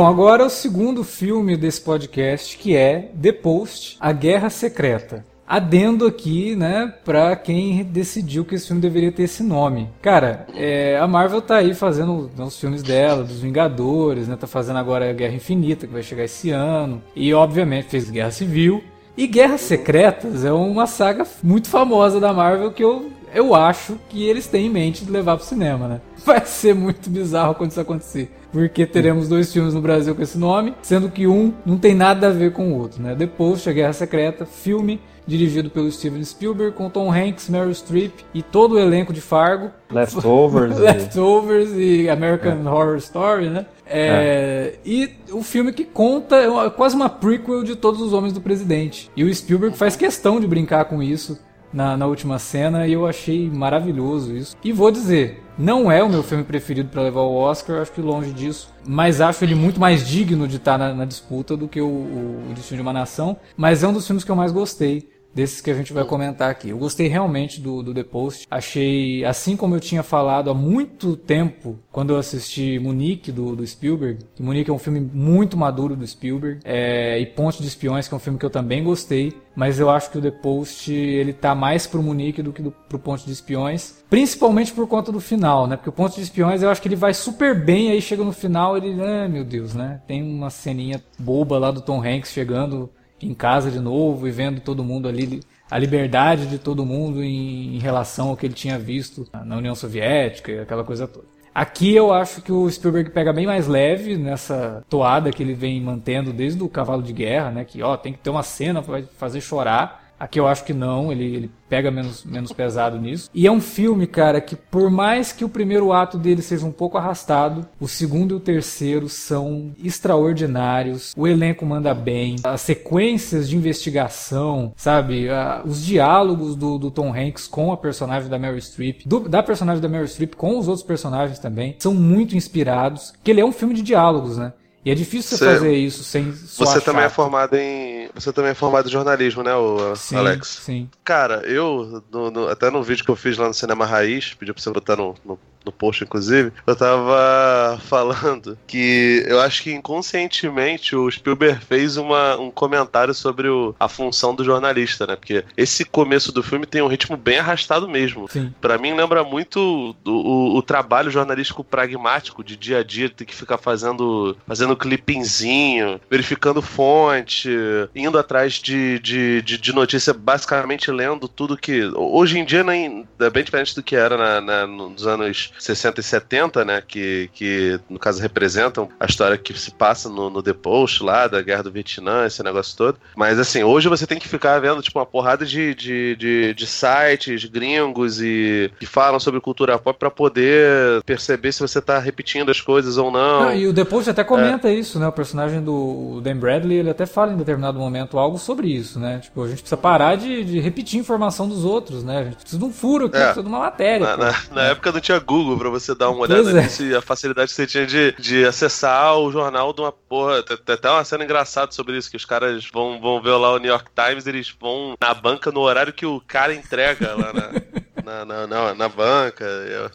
Bom, agora o segundo filme desse podcast, que é The Post, A Guerra Secreta. Adendo aqui, né, pra quem decidiu que esse filme deveria ter esse nome. Cara, é, a Marvel tá aí fazendo os filmes dela, dos Vingadores, né, tá fazendo agora a Guerra Infinita, que vai chegar esse ano, e obviamente fez Guerra Civil. E Guerras Secretas é uma saga muito famosa da Marvel que eu eu acho que eles têm em mente de levar pro cinema, né? Vai ser muito bizarro quando isso acontecer. Porque teremos dois filmes no Brasil com esse nome, sendo que um não tem nada a ver com o outro, né? The Post, A Guerra Secreta, filme dirigido pelo Steven Spielberg, com Tom Hanks, Meryl Streep e todo o elenco de Fargo. Leftovers. Leftovers e American é. Horror Story, né? É, é. E o filme que conta é quase uma prequel de Todos os Homens do Presidente. E o Spielberg faz questão de brincar com isso na, na última cena e eu achei maravilhoso isso. E vou dizer, não é o meu filme preferido para levar o Oscar, acho que longe disso, mas acho ele muito mais digno de estar na, na disputa do que o, o, o Destino de uma Nação. Mas é um dos filmes que eu mais gostei desses que a gente vai comentar aqui. Eu gostei realmente do, do The Post. Achei, assim como eu tinha falado há muito tempo, quando eu assisti Munique, do, do Spielberg, que Munique é um filme muito maduro do Spielberg, é, e Ponte de Espiões, que é um filme que eu também gostei, mas eu acho que o The Post, ele tá mais pro Munique do que do, pro Ponte de Espiões, principalmente por conta do final, né? Porque o Ponte de Espiões, eu acho que ele vai super bem, aí chega no final, ele, ah, meu Deus, né? Tem uma ceninha boba lá do Tom Hanks chegando em casa de novo e vendo todo mundo ali, a liberdade de todo mundo em, em relação ao que ele tinha visto na União Soviética e aquela coisa toda. Aqui eu acho que o Spielberg pega bem mais leve nessa toada que ele vem mantendo desde o Cavalo de Guerra, né? Que ó, tem que ter uma cena para fazer chorar. Aqui eu acho que não, ele, ele pega menos, menos pesado nisso. E é um filme, cara, que por mais que o primeiro ato dele seja um pouco arrastado, o segundo e o terceiro são extraordinários. O elenco manda bem, as sequências de investigação, sabe? os diálogos do, do, Tom Hanks com a personagem da Mary Streep, do, da personagem da Mary Streep com os outros personagens também, são muito inspirados. Que ele é um filme de diálogos, né? E é difícil você fazer isso sem Você também é formado em. Você também é formado em jornalismo, né, o sim, Alex? Sim. Cara, eu, no, no, até no vídeo que eu fiz lá no Cinema Raiz, pedi pra você botar no, no no post, inclusive, eu tava falando que eu acho que inconscientemente o Spielberg fez uma, um comentário sobre o, a função do jornalista, né? Porque esse começo do filme tem um ritmo bem arrastado mesmo. Para mim lembra muito do, o, o, trabalho jornalístico pragmático de dia a dia, ter que ficar fazendo, fazendo clippingzinho, verificando fonte, indo atrás de, de, de, de notícia, basicamente lendo tudo que. Hoje em dia nem, é bem diferente do que era na, na, nos anos 60 e 70, né? Que, que no caso representam a história que se passa no, no The Post lá, da Guerra do Vietnã, esse negócio todo. Mas assim, hoje você tem que ficar vendo, tipo, uma porrada de, de, de, de sites gringos e que falam sobre cultura pop para poder perceber se você tá repetindo as coisas ou não. não e o The Post até comenta é. isso, né? O personagem do Dan Bradley, ele até fala em determinado momento algo sobre isso, né? Tipo, a gente precisa parar de, de repetir informação dos outros, né? A gente precisa de um furo aqui, é. precisa de uma matéria. Na, na, na época não tinha Google Google pra você dar uma olhada é. nisso e a facilidade que você tinha de, de acessar o jornal de uma porra. Tem, tem até uma cena engraçada sobre isso, que os caras vão, vão ver lá o New York Times, eles vão na banca no horário que o cara entrega lá na. na, na, na, na banca.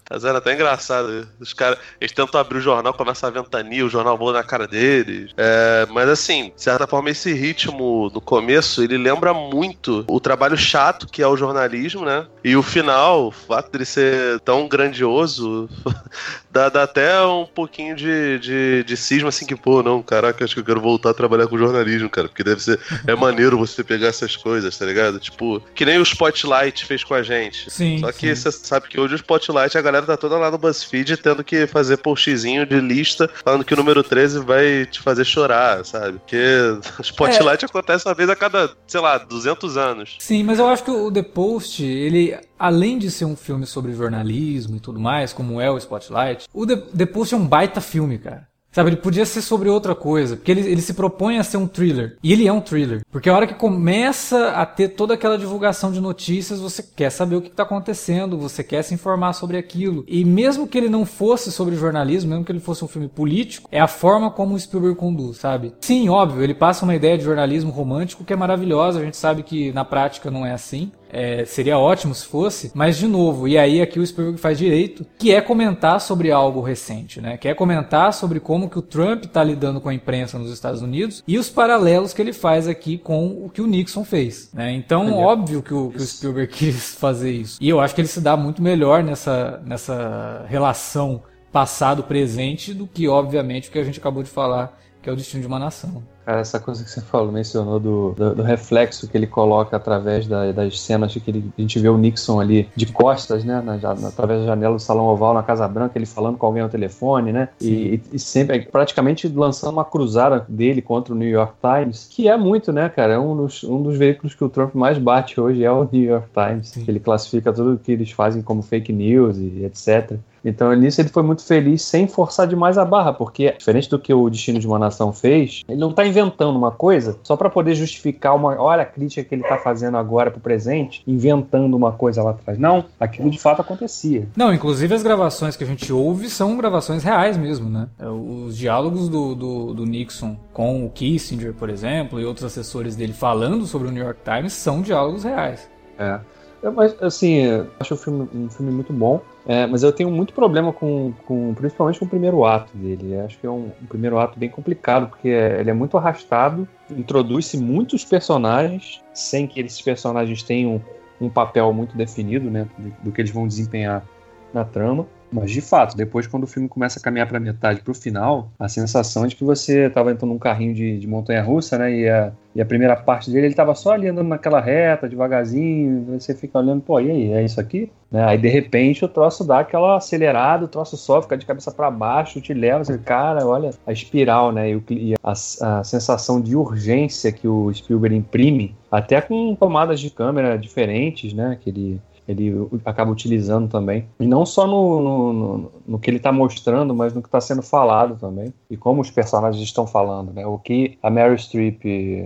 Mas era até engraçado. Os caras, eles tentam abrir o jornal, começa a ventania, o jornal voa na cara deles. É, mas assim, de certa forma, esse ritmo no começo, ele lembra muito o trabalho chato que é o jornalismo, né? E o final, o fato dele ser tão grandioso, dá, dá até um pouquinho de, de, de cisma, assim, que, pô, não, caraca, acho que eu quero voltar a trabalhar com jornalismo, cara, porque deve ser, é maneiro você pegar essas coisas, tá ligado? Tipo, que nem o Spotlight fez com a gente. Sim. Só que você sabe que hoje o Spotlight, a galera tá toda lá no BuzzFeed tendo que fazer postzinho de lista falando que o número 13 vai te fazer chorar, sabe? Porque o Spotlight é. acontece uma vez a cada, sei lá, 200 anos. Sim, mas eu acho que o The Post, ele, além de ser um filme sobre jornalismo e tudo mais, como é o Spotlight, o The, The Post é um baita filme, cara. Sabe, ele podia ser sobre outra coisa, porque ele, ele se propõe a ser um thriller. E ele é um thriller. Porque a hora que começa a ter toda aquela divulgação de notícias, você quer saber o que está acontecendo, você quer se informar sobre aquilo. E mesmo que ele não fosse sobre jornalismo, mesmo que ele fosse um filme político, é a forma como o Spielberg conduz, sabe? Sim, óbvio, ele passa uma ideia de jornalismo romântico que é maravilhosa, a gente sabe que na prática não é assim. É, seria ótimo se fosse, mas de novo, e aí aqui o Spielberg faz direito, que é comentar sobre algo recente, né? Que é comentar sobre como que o Trump está lidando com a imprensa nos Estados Unidos e os paralelos que ele faz aqui com o que o Nixon fez, né? Então, óbvio que o, que o Spielberg quis fazer isso. E eu acho que ele se dá muito melhor nessa, nessa relação passado-presente do que, obviamente, o que a gente acabou de falar que é o destino de uma nação. Cara, essa coisa que você falou, mencionou do, do, do reflexo que ele coloca através da, das cenas que ele, a gente vê o Nixon ali de costas, né? Na, na, através da janela do Salão Oval na Casa Branca, ele falando com alguém ao telefone, né? E, e, sempre, praticamente lançando uma cruzada dele contra o New York Times, que é muito, né, cara? É um dos, um dos veículos que o Trump mais bate hoje é o New York Times. Ele classifica tudo que eles fazem como fake news e etc. Então, nisso ele foi muito feliz sem forçar demais a barra, porque diferente do que o Destino de uma Nação fez, ele não está inventando uma coisa só para poder justificar uma olha a crítica que ele está fazendo agora pro presente, inventando uma coisa lá atrás. Não, aquilo de fato acontecia. Não, inclusive as gravações que a gente ouve são gravações reais mesmo, né? É, os diálogos do, do, do Nixon com o Kissinger, por exemplo, e outros assessores dele falando sobre o New York Times são diálogos reais. É. Mas, assim, acho o filme um filme muito bom. É, mas eu tenho muito problema com, com, principalmente com o primeiro ato dele. Acho que é um, um primeiro ato bem complicado, porque é, ele é muito arrastado, introduz-se muitos personagens, sem que esses personagens tenham um papel muito definido, né, do, do que eles vão desempenhar na trama. Mas de fato, depois quando o filme começa a caminhar para metade para o final, a sensação de que você estava entrando num carrinho de, de montanha russa, né? E a, e a primeira parte dele ele estava só ali andando naquela reta, devagarzinho, você fica olhando, pô, e aí, é isso aqui? Né? Aí de repente o troço dá aquela acelerada, o troço só fica de cabeça para baixo, te leva, você, cara, olha a espiral, né? E, o, e a, a sensação de urgência que o Spielberg imprime, até com tomadas de câmera diferentes, né? Que ele ele acaba utilizando também. E não só no, no, no, no que ele está mostrando, mas no que está sendo falado também. E como os personagens estão falando. Né? O que a Mary Streep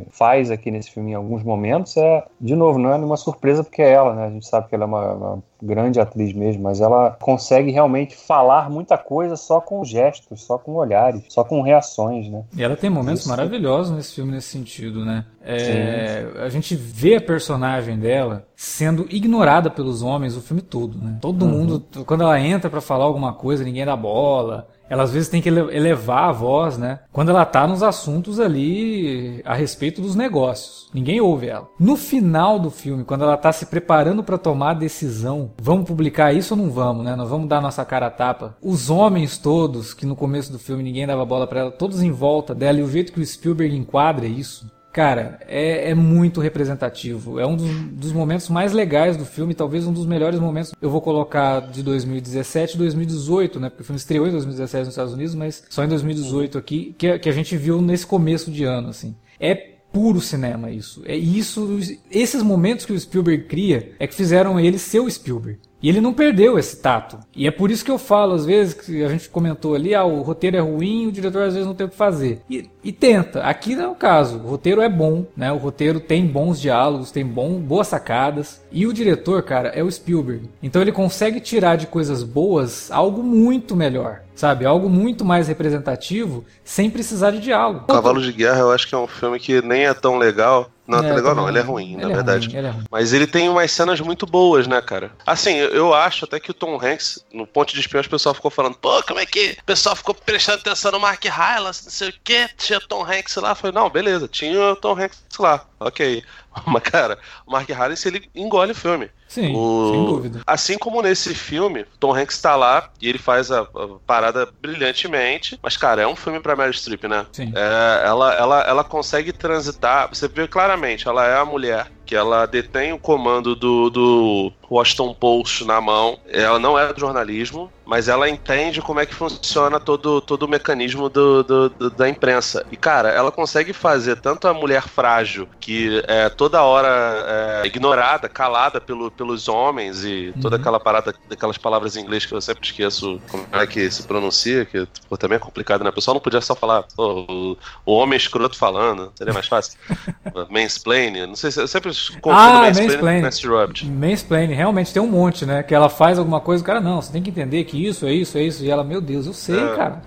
faz aqui nesse filme em alguns momentos é, de novo, não é nenhuma surpresa porque é ela, né? A gente sabe que ela é uma, uma grande atriz mesmo, mas ela consegue realmente falar muita coisa só com gestos, só com olhares, só com reações, né? E ela tem momentos Isso. maravilhosos nesse filme nesse sentido, né? É, a gente vê a personagem dela sendo ignorada pelos homens o filme todo, né? Todo uhum. mundo, quando ela entra para falar alguma coisa, ninguém dá bola. Ela às vezes tem que elevar a voz, né? Quando ela tá nos assuntos ali a respeito dos negócios. Ninguém ouve ela. No final do filme, quando ela tá se preparando para tomar a decisão, vamos publicar isso ou não vamos, né? Nós vamos dar nossa cara a tapa. Os homens todos, que no começo do filme ninguém dava bola para ela, todos em volta dela, e o jeito que o Spielberg enquadra isso, Cara, é, é, muito representativo. É um dos, dos, momentos mais legais do filme, talvez um dos melhores momentos. Eu vou colocar de 2017 e 2018, né? Porque o filme estreou em 2017 nos Estados Unidos, mas só em 2018 aqui, que, que a gente viu nesse começo de ano, assim. É puro cinema isso. É isso, esses momentos que o Spielberg cria é que fizeram ele ser o Spielberg. E ele não perdeu esse tato. E é por isso que eu falo, às vezes, que a gente comentou ali, ah, o roteiro é ruim, o diretor às vezes não tem o que fazer. E, e tenta. Aqui não é o caso. O roteiro é bom, né? O roteiro tem bons diálogos, tem bom, boas sacadas. E o diretor, cara, é o Spielberg. Então ele consegue tirar de coisas boas algo muito melhor sabe? Algo muito mais representativo sem precisar de diálogo. Cavalo de Guerra eu acho que é um filme que nem é tão legal. Não é, tão legal, não, ele é ruim, ele na é verdade. Ruim, é ruim. Mas ele tem umas cenas muito boas, né, cara? Assim, eu acho até que o Tom Hanks, no Ponte de Espiões, o pessoal ficou falando, pô, como é que o pessoal ficou prestando atenção no Mark Rylance, não sei o que, tinha Tom Hanks lá. Eu falei, não, beleza, tinha o Tom Hanks lá, ok. Mas, cara, o Mark Rylance, ele engole o filme. Sim, o... sem dúvida. Assim como nesse filme, Tom Hanks está lá e ele faz a, a, parada brilhantemente, mas, cara, é um filme pra Mary Streep, né? Sim. É, ela, ela, ela consegue transitar, você vê claramente, ela é a mulher que ela detém o comando do, do Washington Post na mão. Ela não é do jornalismo, mas ela entende como é que funciona todo, todo o mecanismo do, do, do, da imprensa. E, cara, ela consegue fazer tanto a mulher frágil, que é toda hora é, ignorada, calada pelo, pelos homens, e toda uhum. aquela parada, daquelas palavras em inglês que eu sempre esqueço como é que se pronuncia, que pô, também é complicado, né? O pessoal não podia só falar o, o homem escroto falando, seria mais fácil. Mansplaining, não sei se eu sempre ah, mansplaining. Mansplaining. Mansplaining, realmente tem um monte, né? Que ela faz alguma coisa, o cara, não, você tem que entender que isso é isso, é isso. E ela, meu Deus, eu sei, é. cara.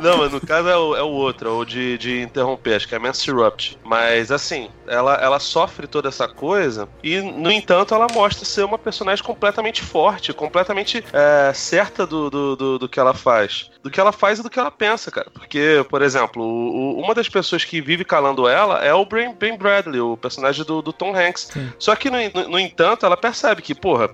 Não, mas no caso é o, é o outro, é o de, de interromper, acho que é Mansrupt. Mas assim, ela, ela sofre toda essa coisa e, no entanto, ela mostra ser uma personagem completamente forte, completamente é, certa do, do, do, do, que ela faz. Do que ela faz e do que ela pensa, cara. Porque, por exemplo, o, uma das pessoas que vive calando ela é o Ben, ben Bradley, o personagem do, do Tom Hanks. Sim. Só que, no, no, no entanto, ela percebe que, porra,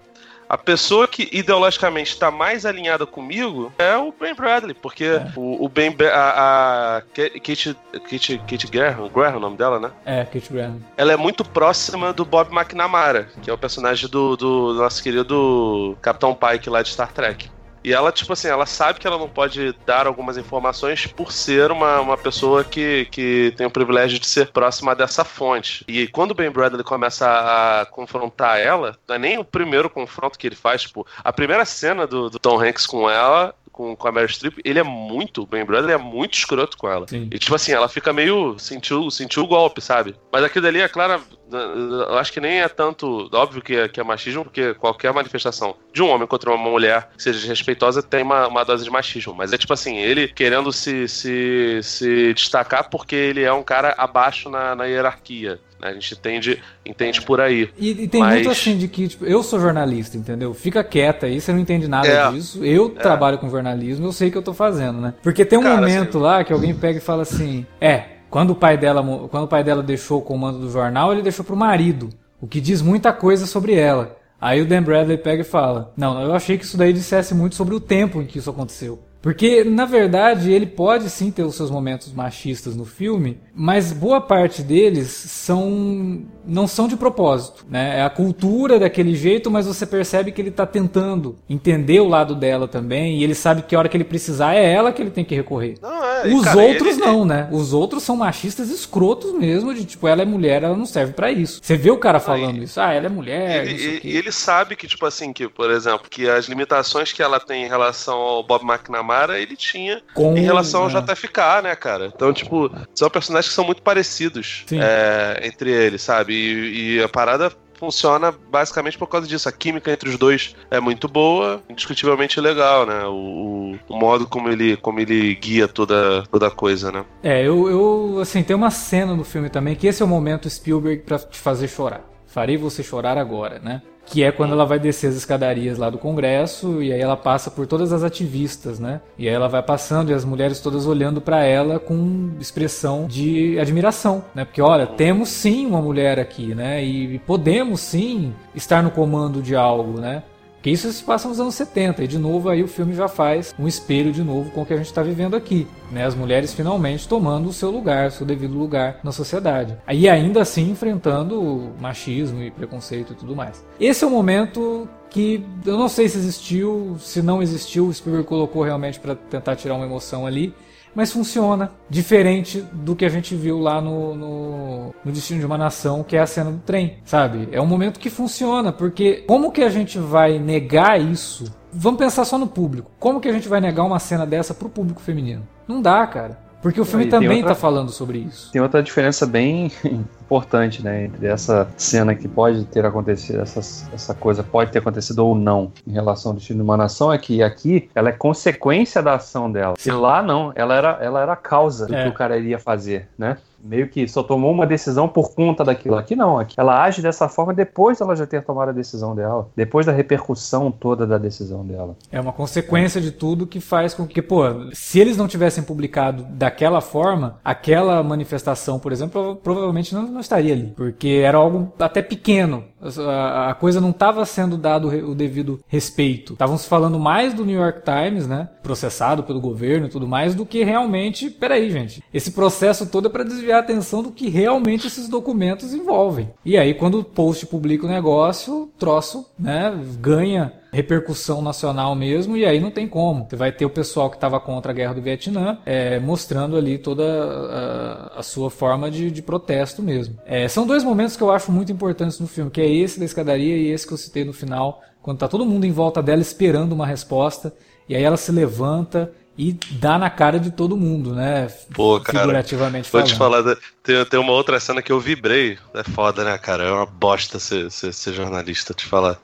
a pessoa que ideologicamente está mais alinhada comigo é o Ben Bradley, porque é. o, o, Ben a, a Kate, Kate, Kate Graham, Graham é o nome dela, né? É, Kate Graham. Ela é muito próxima do Bob McNamara, que é o personagem do, do nosso querido Capitão Pike lá de Star Trek. E ela, tipo assim, ela sabe que ela não pode dar algumas informações por ser uma, uma pessoa que, que tem o privilégio de ser próxima dessa fonte. E quando o Ben Bradley começa a confrontar ela, não é nem o primeiro confronto que ele faz, tipo, a primeira cena do, do Tom Hanks com ela com, com a Meryl Streep, ele é muito, o Ben Bradley é muito escroto com ela. Sim. E tipo assim, ela fica meio, sentiu, sentiu o golpe, sabe? Mas aquilo dali é claro, eu acho que nem é tanto, óbvio que é, que é machismo, porque qualquer manifestação de um homem contra uma mulher que seja respeitosa tem uma, uma dose de machismo. Mas é tipo assim, ele querendo se, se, se destacar porque ele é um cara abaixo na, na hierarquia. A gente entende, entende por aí. E, e tem Mas... muito assim de que, tipo, eu sou jornalista, entendeu? Fica quieta aí, você não entende nada é, disso. Eu é. trabalho com jornalismo, eu sei o que eu tô fazendo, né? Porque tem um Cara, momento assim... lá que alguém pega e fala assim: é, quando o pai dela, quando o pai dela deixou o comando do jornal, ele deixou pro marido, o que diz muita coisa sobre ela. Aí o Dan Bradley pega e fala: Não, eu achei que isso daí dissesse muito sobre o tempo em que isso aconteceu. Porque, na verdade, ele pode sim ter os seus momentos machistas no filme, mas boa parte deles são não são de propósito, né? É a cultura daquele jeito, mas você percebe que ele está tentando entender o lado dela também, e ele sabe que a hora que ele precisar é ela que ele tem que recorrer. Não, é, Os cara, outros ele, não, né? Os outros são machistas escrotos mesmo, de tipo, ela é mulher, ela não serve para isso. Você vê o cara falando isso, ah, ela é mulher, E ele sabe que, tipo assim, que, por exemplo, que as limitações que ela tem em relação ao Bob McNamara ele tinha Com, em relação ao é. JFK, né, cara? Então, tipo, são personagens que são muito parecidos é, entre eles, sabe? E, e a parada funciona basicamente por causa disso. A química entre os dois é muito boa, indiscutivelmente legal, né? O, o, modo como ele, como ele guia toda, toda a coisa, né? É, eu, eu, assim, tem uma cena no filme também que esse é o momento Spielberg para te fazer chorar. Farei você chorar agora, né? Que é quando ela vai descer as escadarias lá do Congresso e aí ela passa por todas as ativistas, né? E aí ela vai passando e as mulheres todas olhando para ela com expressão de admiração, né? Porque olha, temos sim uma mulher aqui, né? E podemos sim estar no comando de algo, né? Porque isso se passa nos anos 70 e de novo aí o filme já faz um espelho de novo com o que a gente está vivendo aqui, né? As mulheres finalmente tomando o seu lugar, o seu devido lugar na sociedade. Aí ainda assim enfrentando machismo e preconceito e tudo mais. Esse é o momento que eu não sei se existiu, se não existiu, o Spielberg colocou realmente para tentar tirar uma emoção ali, mas funciona. Diferente do que a gente viu lá no, no, no, Destino de uma Nação, que é a cena do trem, sabe? É um momento que funciona, porque como que a gente vai negar isso? Vamos pensar só no público. Como que a gente vai negar uma cena dessa pro público feminino? Não dá, cara. Porque o filme também está falando sobre isso. Tem outra diferença bem importante, né, entre essa cena que pode ter acontecido, essa, essa coisa pode ter acontecido ou não em relação ao destino de uma nação, é que aqui ela é consequência da ação dela. E lá não, ela era, ela era a causa do é. que o cara iria fazer, né? Meio que só tomou uma decisão por conta daquilo. Aqui não, aqui ela age dessa forma depois dela já ter tomado a decisão dela, depois da repercussão toda da decisão dela. É uma consequência de tudo que faz com que, pô, se eles não tivessem publicado daquela forma, aquela manifestação, por exemplo, provavelmente não, não estaria ali, porque era algo até pequeno. A, coisa não estava sendo dado o devido respeito. Estavam se falando mais do New York Times, né, processado pelo governo e tudo mais, do que realmente, peraí, gente, esse processo todo é para desviar a atenção do que realmente esses documentos envolvem. E aí, quando o post publica o negócio, o troço né, ganha repercussão nacional mesmo, e aí não tem como. Você vai ter o pessoal que estava contra a guerra do Vietnã é, mostrando ali toda a, a sua forma de, de protesto mesmo. É, são dois momentos que eu acho muito importantes no filme, que é esse da escadaria e esse que eu citei no final, quando tá todo mundo em volta dela esperando uma resposta, e aí ela se levanta e dá na cara de todo mundo, né? Pô, cara, figurativamente vou falando. te falar, tem, tem uma outra cena que eu vibrei. É foda, né, cara? É uma bosta ser, ser, ser jornalista, te falar.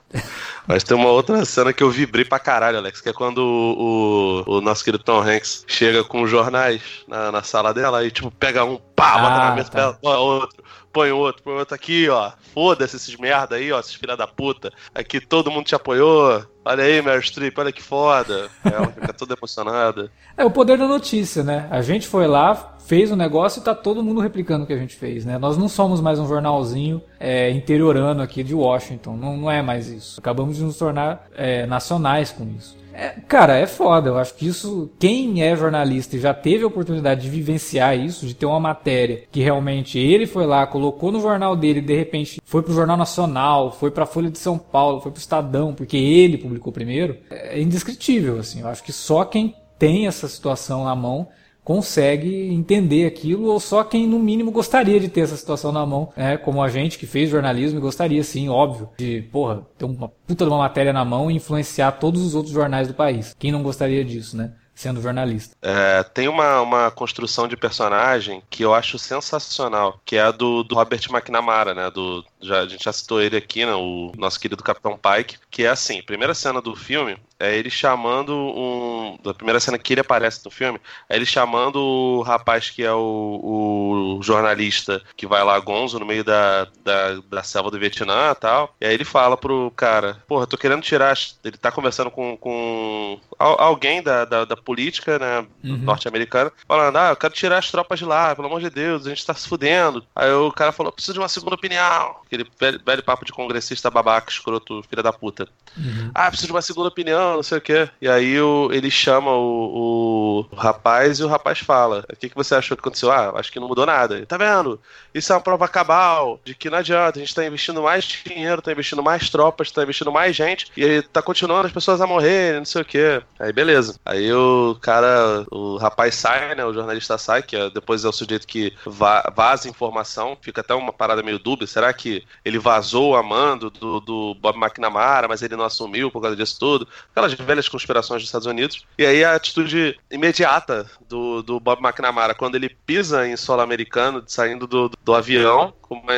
Mas tem uma outra cena que eu vibrei pra caralho, Alex, que é quando o, o, o nosso querido Tom Hanks chega com os jornais na, na sala dela e, tipo, pega um, pá, bota ah, na mesa, tá. pega outro põe outro, põe outro aqui, ó. Foda-se esses merda aí, ó, esses filha da puta. Aqui todo mundo te apoiou. Olha aí, Meryl Streep, olha que foda. Ela fica toda emocionada. É o poder da notícia, né? A gente foi lá, fez o negócio e tá todo mundo replicando o que a gente fez, né? Nós não somos mais um jornalzinho é, interiorano aqui de Washington, não, não é mais isso. Acabamos de nos tornar é, nacionais com isso. É, cara, é foda. Eu acho que isso, quem é jornalista e já teve a oportunidade de vivenciar isso, de ter uma matéria que realmente ele foi lá, colocou no jornal dele, de repente foi pro Jornal Nacional, foi pra Folha de São Paulo, foi pro Estadão, porque ele publicou primeiro, é indescritível, assim. Eu acho que só quem tem essa situação na mão consegue entender aquilo, ou só quem no mínimo gostaria de ter essa situação na mão, né? Como a gente que fez jornalismo e gostaria, sim, óbvio, de, porra, ter uma puta de uma matéria na mão e influenciar todos os outros jornais do país. Quem não gostaria disso, né? sendo jornalista. É, tem uma, uma construção de personagem que eu acho sensacional, que é a do, do Robert McNamara, né? Do, já, a gente já citou ele aqui, né? O nosso querido Capitão Pike, que é assim, primeira cena do filme é ele chamando um. Da primeira cena que ele aparece no filme, é ele chamando o rapaz que é o, o jornalista que vai lá, Gonzo, no meio da, da, da selva do Vietnã e tal. E aí ele fala pro cara, porra, tô querendo tirar. Ele tá conversando com, com alguém da, da, da política, né, uhum. norte-americana, falando, ah, eu quero tirar as tropas de lá, pelo amor de Deus, a gente tá se fudendo. Aí o cara falou, preciso de uma segunda opinião. Aquele velho, velho papo de congressista babaca, escroto, filha da puta. Uhum. Ah, preciso de uma segunda opinião, não sei o quê. E aí o, ele chama o, o rapaz e o rapaz fala, o que, que você achou que aconteceu? Ah, acho que não mudou nada. Tá vendo? Isso é uma prova cabal de que não adianta, a gente tá investindo mais dinheiro, tá investindo mais tropas, tá investindo mais gente, e tá continuando as pessoas a morrer, não sei o quê. Aí beleza. Aí o o cara, o rapaz sai, né? O jornalista sai, que é, depois é o sujeito que va vaza informação. Fica até uma parada meio dúbia. Será que ele vazou a mando do, do Bob McNamara, mas ele não assumiu por causa disso tudo? Aquelas velhas conspirações dos Estados Unidos. E aí a atitude imediata do, do Bob McNamara, quando ele pisa em solo americano, saindo do, do avião, com uma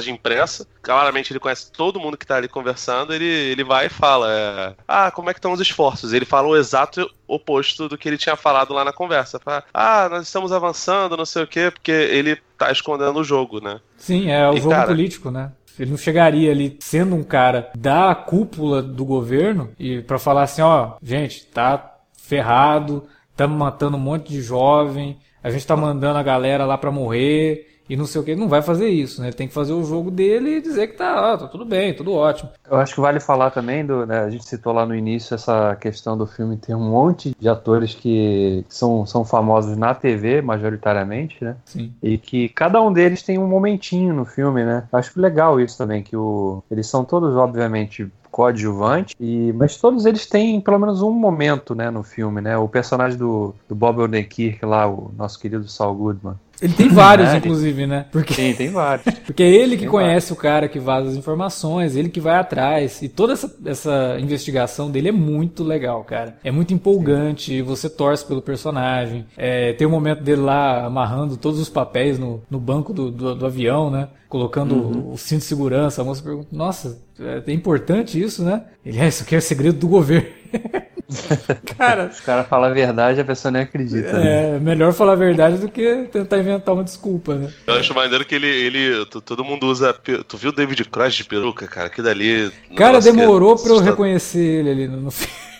de imprensa. Claramente ele conhece todo mundo que tá ali conversando. Ele, ele vai e fala: é, Ah, como é que estão os esforços? Ele fala o exato oposto do que ele tinha falado lá na conversa. Fala, ah, nós estamos avançando, não sei o quê, porque ele tá escondendo o jogo, né? Sim, é o e, jogo cara, político, né? Ele não chegaria ali sendo um cara da cúpula do governo e para falar assim, ó, gente, tá ferrado, estamos matando um monte de jovem, a gente tá mandando a galera lá para morrer e não sei o que, ele não vai fazer isso, né? Ele tem que fazer o jogo dele e dizer que tá, tá tudo bem, tudo ótimo. Eu acho que vale falar também do, né, a gente citou lá no início essa questão do filme ter um monte de atores que são, são famosos na TV, majoritariamente, né? Sim. E que cada um deles tem um momentinho no filme, né? Acho legal isso também, que o, eles são todos, obviamente, coadjuvante, e, mas todos eles têm pelo menos um momento né, no filme, né? O personagem do, do Bob Odenkirk lá, o nosso querido Saul Goodman. Ele tem vários, é, inclusive, né? Porque... Sim, tem vários. Porque é ele que tem conhece vários. o cara que vaza as informações, ele que vai atrás. E toda essa, essa investigação dele é muito legal, cara. É muito empolgante, Sim. você torce pelo personagem. É, tem o um momento dele lá amarrando todos os papéis no, no banco do, do, do avião, né? Colocando uhum. o, o cinto de segurança. A moça pergunta, nossa, é, é importante isso, né? Ele, é, isso aqui é segredo do governo. cara, se o cara fala a verdade, a pessoa nem acredita. É, né? melhor falar a verdade do que tentar inventar uma desculpa, né? Eu acho maneiro que ele, ele todo mundo usa. Tu viu o David Cross de peruca, cara? Que dali. Cara, demorou é pra eu reconhecer ele ali no filme.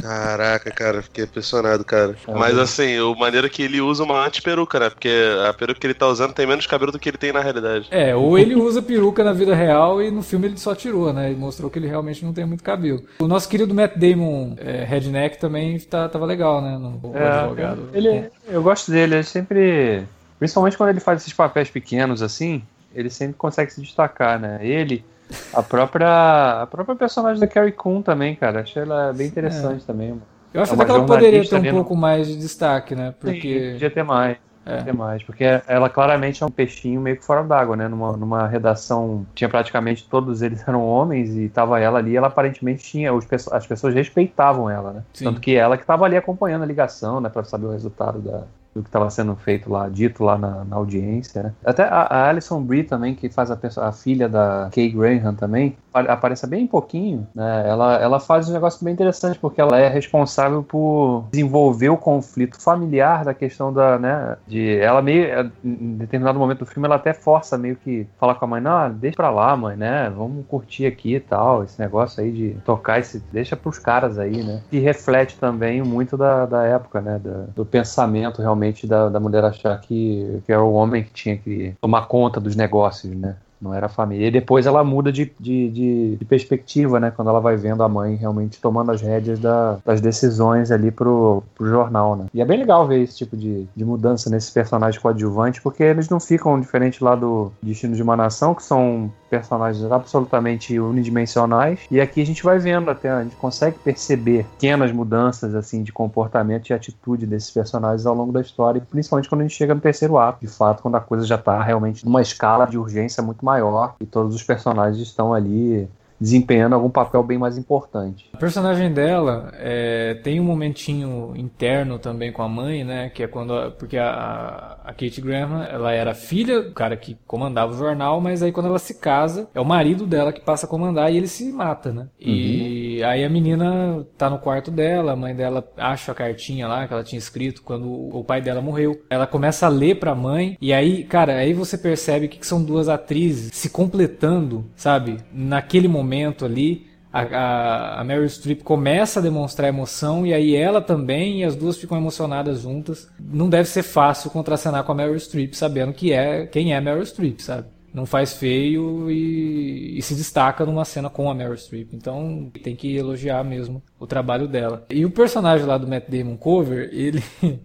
Caraca, cara, fiquei impressionado, cara. Mas assim, o maneiro é que ele usa uma anti-peruca, né? Porque a peruca que ele tá usando tem menos cabelo do que ele tem na realidade. É, ou ele usa peruca na vida real e no filme ele só tirou, né? E mostrou que ele realmente não tem muito cabelo. O nosso querido Matt Damon, é, Redneck, também tá, tava legal, né? No, é, advogado. Ele, eu gosto dele, ele sempre. Principalmente quando ele faz esses papéis pequenos assim, ele sempre consegue se destacar, né? Ele. A própria, a própria personagem da Carrie Coon também, cara. Achei ela bem interessante é. também. Mano. Eu acho é até que ela poderia ter um pouco mais de destaque, né? Porque... Sim, podia ter mais. É. Ter mais, porque ela claramente é um peixinho meio que fora d'água, né? Numa, numa redação, tinha praticamente todos eles eram homens e tava ela ali, ela aparentemente tinha, os, as pessoas respeitavam ela, né? Sim. Tanto que ela que tava ali acompanhando a ligação, né? Pra saber o resultado da, do que estava sendo feito lá, dito lá na, na audiência, né? Até a, a Alison Brie também, que faz a, a filha da Kay Graham também, apareça bem pouquinho, né, ela, ela faz um negócio bem interessante, porque ela é responsável por desenvolver o conflito familiar da questão da, né, de ela meio, é, em determinado momento do filme, ela até força meio que falar com a mãe, não, deixa pra lá, mãe, né, vamos curtir aqui e tal, esse negócio aí de tocar esse, deixa pros caras aí, né, e reflete também muito da, da época, né, do, do pensamento realmente da, da mulher achar que, que era o homem que tinha que tomar conta dos negócios, né, não era família. E depois ela muda de, de, de, de, perspectiva, né? Quando ela vai vendo a mãe realmente tomando as rédeas da, das decisões ali pro, pro jornal, né? E é bem legal ver esse tipo de, de mudança nesse personagem coadjuvante, porque eles não ficam diferente lá do Destino de uma Nação, que são personagens absolutamente unidimensionais. E aqui a gente vai vendo até, a gente consegue perceber pequenas mudanças assim de comportamento e atitude desses personagens ao longo da história, principalmente quando a gente chega no terceiro ato, de fato, quando a coisa já está realmente numa escala de urgência muito maior e todos os personagens estão ali desempenhando algum papel bem mais importante. A personagem dela é, tem um momentinho interno também com a mãe, né? Que é quando. Porque a, a Kate Graham, ela era filha do cara que comandava o jornal, mas aí quando ela se casa, é o marido dela que passa a comandar e ele se mata, né? E uhum. aí a menina tá no quarto dela, a mãe dela acha a cartinha lá que ela tinha escrito quando o pai dela morreu. Ela começa a ler pra mãe, e aí, cara, aí você percebe que são duas atrizes se completando, sabe? Naquele momento momento ali, a, a, a Meryl Streep começa a demonstrar emoção e aí ela também, e as duas ficam emocionadas juntas. Não deve ser fácil contracenar com a Meryl Streep, sabendo que é quem é Meryl Streep, sabe? Não faz feio e, e se destaca numa cena com a Meryl Streep. Então tem que elogiar mesmo o trabalho dela. E o personagem lá do Matt Damon Cover, ele.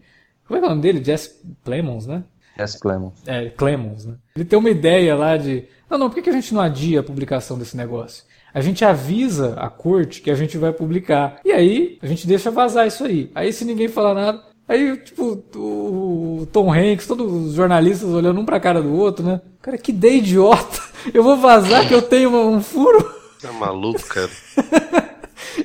Como é, é o nome dele? Jess Plemons, né? Jess Clemons. É, Clemons, né? Ele tem uma ideia lá de. Não, não, por que a gente não adia a publicação desse negócio? A gente avisa a corte que a gente vai publicar. E aí, a gente deixa vazar isso aí. Aí, se ninguém falar nada, aí, tipo, o Tom Hanks, todos os jornalistas olhando um pra cara do outro, né? Cara, que ideia idiota! Eu vou vazar que eu tenho um furo? Tá maluco, cara.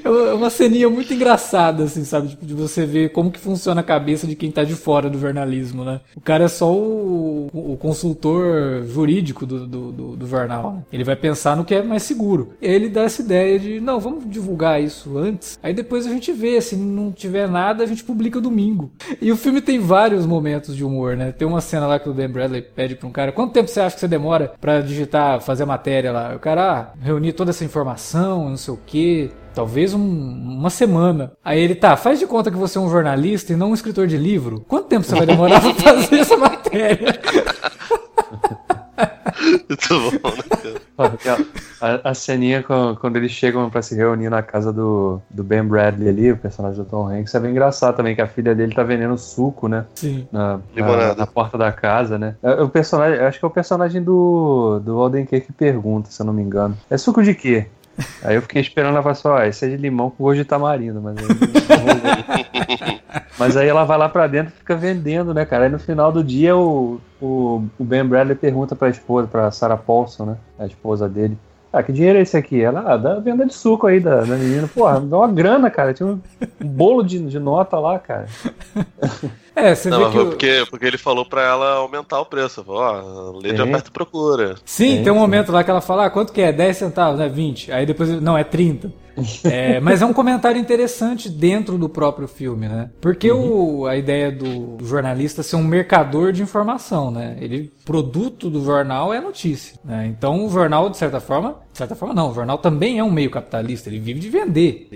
É uma ceninha muito engraçada, assim, sabe? Tipo, de você ver como que funciona a cabeça de quem tá de fora do jornalismo, né? O cara é só o, o consultor jurídico do, do, do, do, jornal. Né? Ele vai pensar no que é mais seguro. Ele dá essa ideia de, não, vamos divulgar isso antes. Aí depois a gente vê, se não tiver nada, a gente publica domingo. E o filme tem vários momentos de humor, né? Tem uma cena lá que o Dan Bradley pede pra um cara, quanto tempo você acha que você demora para digitar, fazer a matéria lá? O cara, ah, reunir toda essa informação, não sei o quê talvez um, uma semana. Aí ele, tá, faz de conta que você é um jornalista e não um escritor de livro. Quanto tempo você vai demorar pra fazer essa matéria? Muito bom, né? A, a ceninha quando eles chegam para se reunir na casa do, do Ben Bradley ali, o personagem do Tom Hanks, é bem engraçado também, que a filha dele tá vendendo suco, né? Sim. Na, na, na porta da casa, né? É, o personagem, acho que é o personagem do, do Alden Key que pergunta, se eu não me engano. É suco de quê? Aí eu fiquei esperando ela falar assim, ó, esse é de limão com gosto de tamarindo, mas aí, mas aí ela vai lá pra dentro e fica vendendo, né, cara? Aí no final do dia o, o, o Ben Bradley pergunta pra esposa, pra Sarah Paulson, né? A esposa dele. Ah, que dinheiro é esse aqui? Ela, ah, da venda de suco aí da, da menina. Porra, dá uma grana, cara. Tinha um, bolo de, de nota lá, cara. É, você não, vê que. Porque, porque ele falou pra ela aumentar o preço. Falou, ó, lê de oferta e procura. Sim, tem um momento lá que ela fala, ah, quanto que é? 10 centavos, né? 20. Aí depois, não, é 30. É, mas é um comentário interessante dentro do próprio filme, né? Porque uhum. o, a ideia do jornalista ser um mercador de informação, né? Ele, produto do jornal é notícia, né? Então o jornal, de certa forma, de certa forma não, o jornal também é um meio capitalista, ele vive de vender.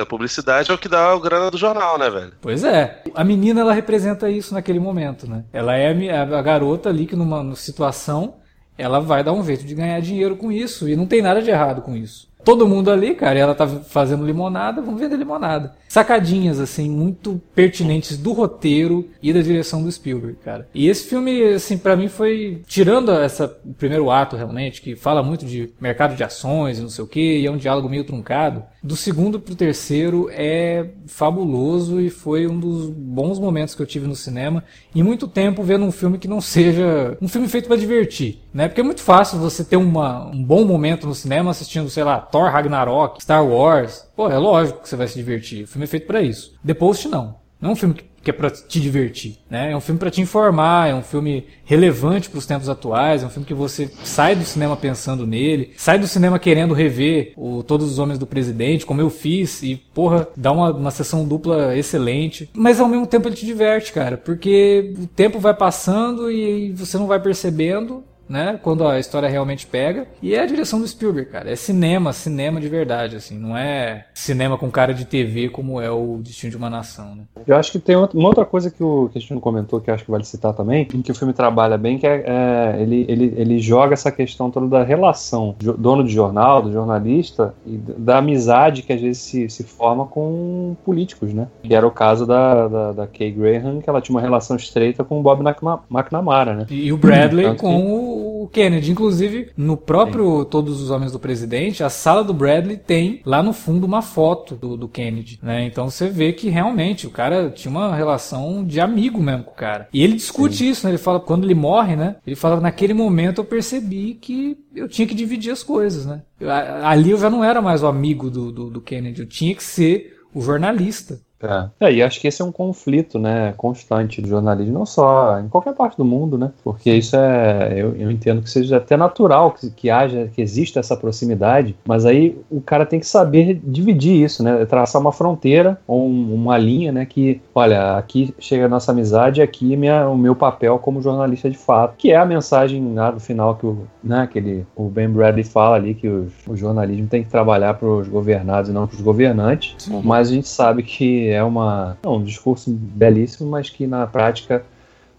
a publicidade é o que dá o grana do jornal, né, velho? Pois é. A menina, ela representa isso naquele momento, né? Ela é a garota ali que numa situação ela vai dar um jeito de ganhar dinheiro com isso e não tem nada de errado com isso todo mundo ali, cara, e ela tá fazendo limonada, vamos vender limonada. Sacadinhas, assim, muito pertinentes do roteiro e da direção do Spielberg, cara. E esse filme, assim, para mim foi, tirando essa primeiro ato, realmente, que fala muito de mercado de ações e não sei o que, e é um diálogo meio truncado, do segundo pro terceiro é fabuloso e foi um dos bons momentos que eu tive no cinema, em muito tempo vendo um filme que não seja um filme feito para divertir, né? Porque é muito fácil você ter uma, um bom momento no cinema assistindo, sei lá, Thor Ragnarok, Star Wars. Pô, é lógico que você vai se divertir. O filme é feito para isso. The Post não. Não é um filme que é para te divertir, né? É um filme para te informar, é um filme relevante para os tempos atuais, é um filme que você sai do cinema pensando nele, sai do cinema querendo rever o Todos os Homens do Presidente, como eu fiz, e porra, dá uma, uma sessão dupla excelente. Mas ao mesmo tempo ele te diverte, cara, porque o tempo vai passando e você não vai percebendo né? Quando a história realmente pega. E é a direção do Spielberg, cara. É cinema, cinema de verdade, assim. Não é cinema com cara de TV como é o Destino de uma Nação, né? Eu acho que tem uma outra coisa que o Cristiano comentou que acho que vale citar também, que o filme trabalha bem, que é, é ele, ele, ele joga essa questão toda da relação do dono de jornal, do jornalista, e da amizade que às vezes se, se forma com políticos, né? Que era o caso da, da, da Kay Graham, que ela tinha uma relação estreita com o Bob McNamara, né? E o Bradley com o o Kennedy. Inclusive, no próprio. Todos os Homens do Presidente, a sala do Bradley tem lá no fundo uma foto do, do Kennedy, né? Então você vê que realmente o cara tinha uma relação de amigo mesmo com o cara. E ele discute Sim. isso, né? Ele fala, quando ele morre, né? Ele fala, naquele momento eu percebi que eu tinha que dividir as coisas, né? Eu, ali eu já não era mais o amigo do, do, do Kennedy, eu tinha que ser o jornalista. É. é. e acho que esse é um conflito, né, constante do jornalismo, não só em qualquer parte do mundo, né, porque isso é, eu, eu entendo que seja até natural que, que haja, que exista essa proximidade, mas aí o cara tem que saber dividir isso, né, traçar uma fronteira ou um, uma linha, né, que, olha, aqui chega a nossa amizade, aqui minha, o meu papel como jornalista de fato, que é a mensagem lá no final que o, né, que ele, o Ben Bradley fala ali, que os, o jornalismo tem que trabalhar para os governados e não para os governantes, Sim. mas a gente sabe que é uma, não, um discurso belíssimo, mas que na prática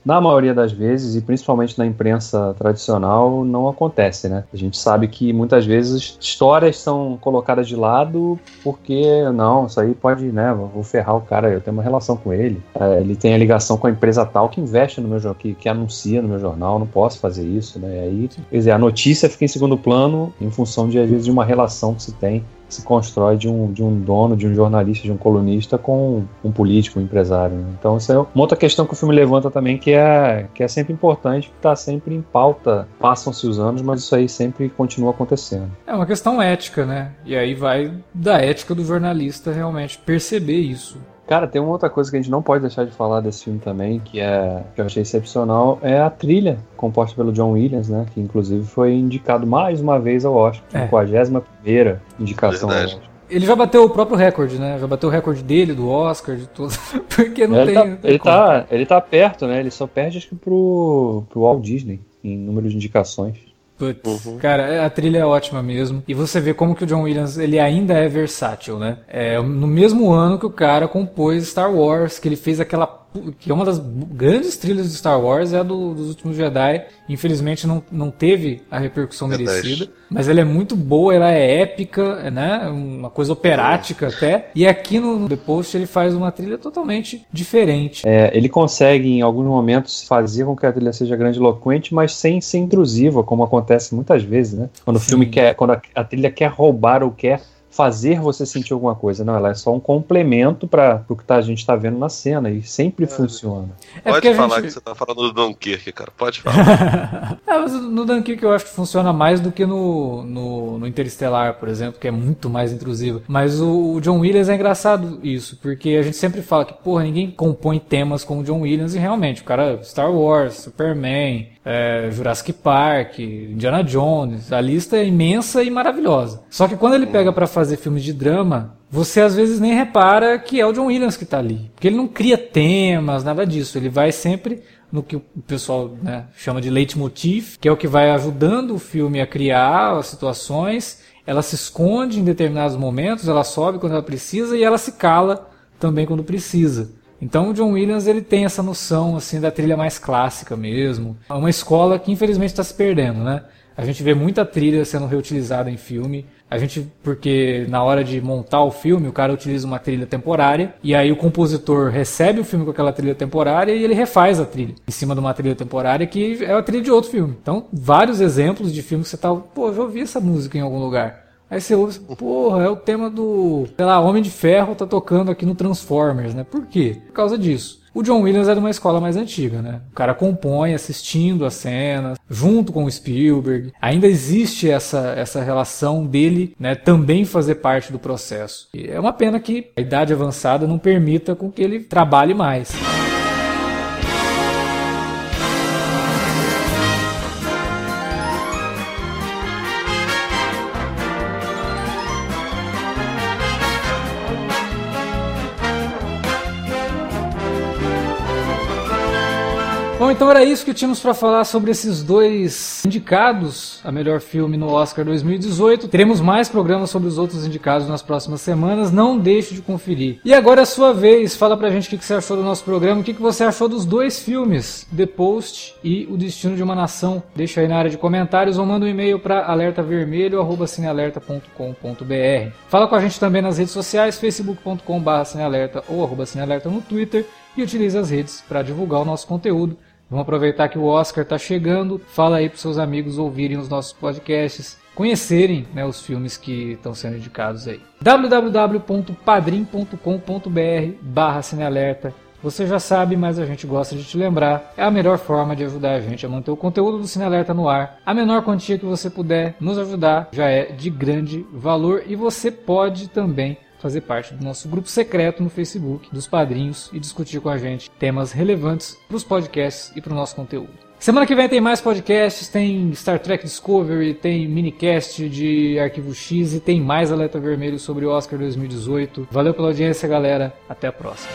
na maioria das vezes, e principalmente na imprensa tradicional, não acontece, né? A gente sabe que muitas vezes histórias são colocadas de lado porque, não, isso aí pode, né, vou ferrar o cara, eu tenho uma relação com ele, é, ele tem a ligação com a empresa tal que investe no meu que, que anuncia no meu jornal, não posso fazer isso, né? E aí, quer dizer, a notícia fica em segundo plano em função de, às vezes, de uma relação que se tem se constrói de um, de um dono, de um jornalista, de um colunista com um político, um empresário. Né? Então, isso é uma outra questão que o filme levanta também, que é, que é sempre importante, que está sempre em pauta. Passam-se os anos, mas isso aí sempre continua acontecendo. É uma questão ética, né? E aí vai da ética do jornalista realmente perceber isso. Cara, tem uma outra coisa que a gente não pode deixar de falar desse filme também, que é que eu achei excepcional, é a trilha composta pelo John Williams, né? Que inclusive foi indicado mais uma vez ao Oscar, é. 51 primeira indicação Verdade. ao Oscar. Ele já bateu o próprio recorde, né? Já bateu o recorde dele, do Oscar, de tudo. Porque não ele tem. Tá, ele, tá, ele tá perto, né? Ele só perde, acho que, pro, pro Walt Disney em número de indicações. Putz, uhum. cara, a trilha é ótima mesmo. E você vê como que o John Williams, ele ainda é versátil, né? É, no mesmo ano que o cara compôs Star Wars, que ele fez aquela que é uma das grandes trilhas de Star Wars, é a do, dos últimos Jedi. Infelizmente não, não teve a repercussão merecida. Mas ela é muito boa, ela é épica, né? Uma coisa operática até. E aqui no The Post ele faz uma trilha totalmente diferente. É, ele consegue, em alguns momentos, fazer com que a trilha seja grandiloquente, mas sem ser intrusiva, como acontece muitas vezes, né? Quando Sim. o filme quer, quando a, a trilha quer roubar ou quer fazer você sentir alguma coisa. Não, ela é só um complemento para o que tá, a gente está vendo na cena e sempre é. funciona. É Pode falar gente... que você está falando do Dunkirk, cara. Pode falar. é, mas no Dunkirk eu acho que funciona mais do que no, no, no Interestelar, por exemplo, que é muito mais intrusivo. Mas o, o, John Williams é engraçado isso, porque a gente sempre fala que, porra, ninguém compõe temas como o John Williams e realmente, o cara, Star Wars, Superman, é, Jurassic Park, Indiana Jones, a lista é imensa e maravilhosa. Só que quando ele pega para fazer filmes de drama, você às vezes nem repara que é o John Williams que está ali. Porque ele não cria temas, nada disso. Ele vai sempre no que o pessoal né, chama de leitmotiv, que é o que vai ajudando o filme a criar as situações. Ela se esconde em determinados momentos, ela sobe quando ela precisa e ela se cala também quando precisa. Então o John Williams ele tem essa noção assim da trilha mais clássica mesmo. É uma escola que infelizmente está se perdendo, né? A gente vê muita trilha sendo reutilizada em filme. A gente, porque na hora de montar o filme, o cara utiliza uma trilha temporária, e aí o compositor recebe o filme com aquela trilha temporária e ele refaz a trilha em cima de uma trilha temporária que é a trilha de outro filme. Então, vários exemplos de filmes que você tá, pô, eu já ouvi essa música em algum lugar. Aí você ouve, porra, é o tema do, sei lá, Homem de Ferro tá tocando aqui no Transformers, né? Por quê? Por causa disso. O John Williams é de uma escola mais antiga, né? O cara compõe assistindo as cenas, junto com o Spielberg. Ainda existe essa, essa relação dele, né, também fazer parte do processo. E é uma pena que a idade avançada não permita com que ele trabalhe mais. Bom, então era isso que tínhamos para falar sobre esses dois indicados a melhor filme no Oscar 2018. Teremos mais programas sobre os outros indicados nas próximas semanas. Não deixe de conferir. E agora é a sua vez. Fala pra gente o que você achou do nosso programa, o que você achou dos dois filmes, The Post e O Destino de uma Nação. Deixa aí na área de comentários ou manda um e-mail para alertavermelho@cinealerta.com.br. Fala com a gente também nas redes sociais, facebook.com/cinealerta ou cinealerta no Twitter e utilize as redes para divulgar o nosso conteúdo. Vamos aproveitar que o Oscar está chegando. Fala aí para seus amigos ouvirem os nossos podcasts, conhecerem né, os filmes que estão sendo indicados aí. www.padrim.com.br barra Cinealerta. Você já sabe, mas a gente gosta de te lembrar. É a melhor forma de ajudar a gente a manter o conteúdo do Cinealerta no ar. A menor quantia que você puder nos ajudar já é de grande valor e você pode também fazer parte do nosso grupo secreto no Facebook dos padrinhos e discutir com a gente temas relevantes para os podcasts e para o nosso conteúdo. Semana que vem tem mais podcasts, tem Star Trek Discovery, tem minicast de Arquivo X e tem mais Alerta Vermelho sobre o Oscar 2018. Valeu pela audiência, galera. Até a próxima.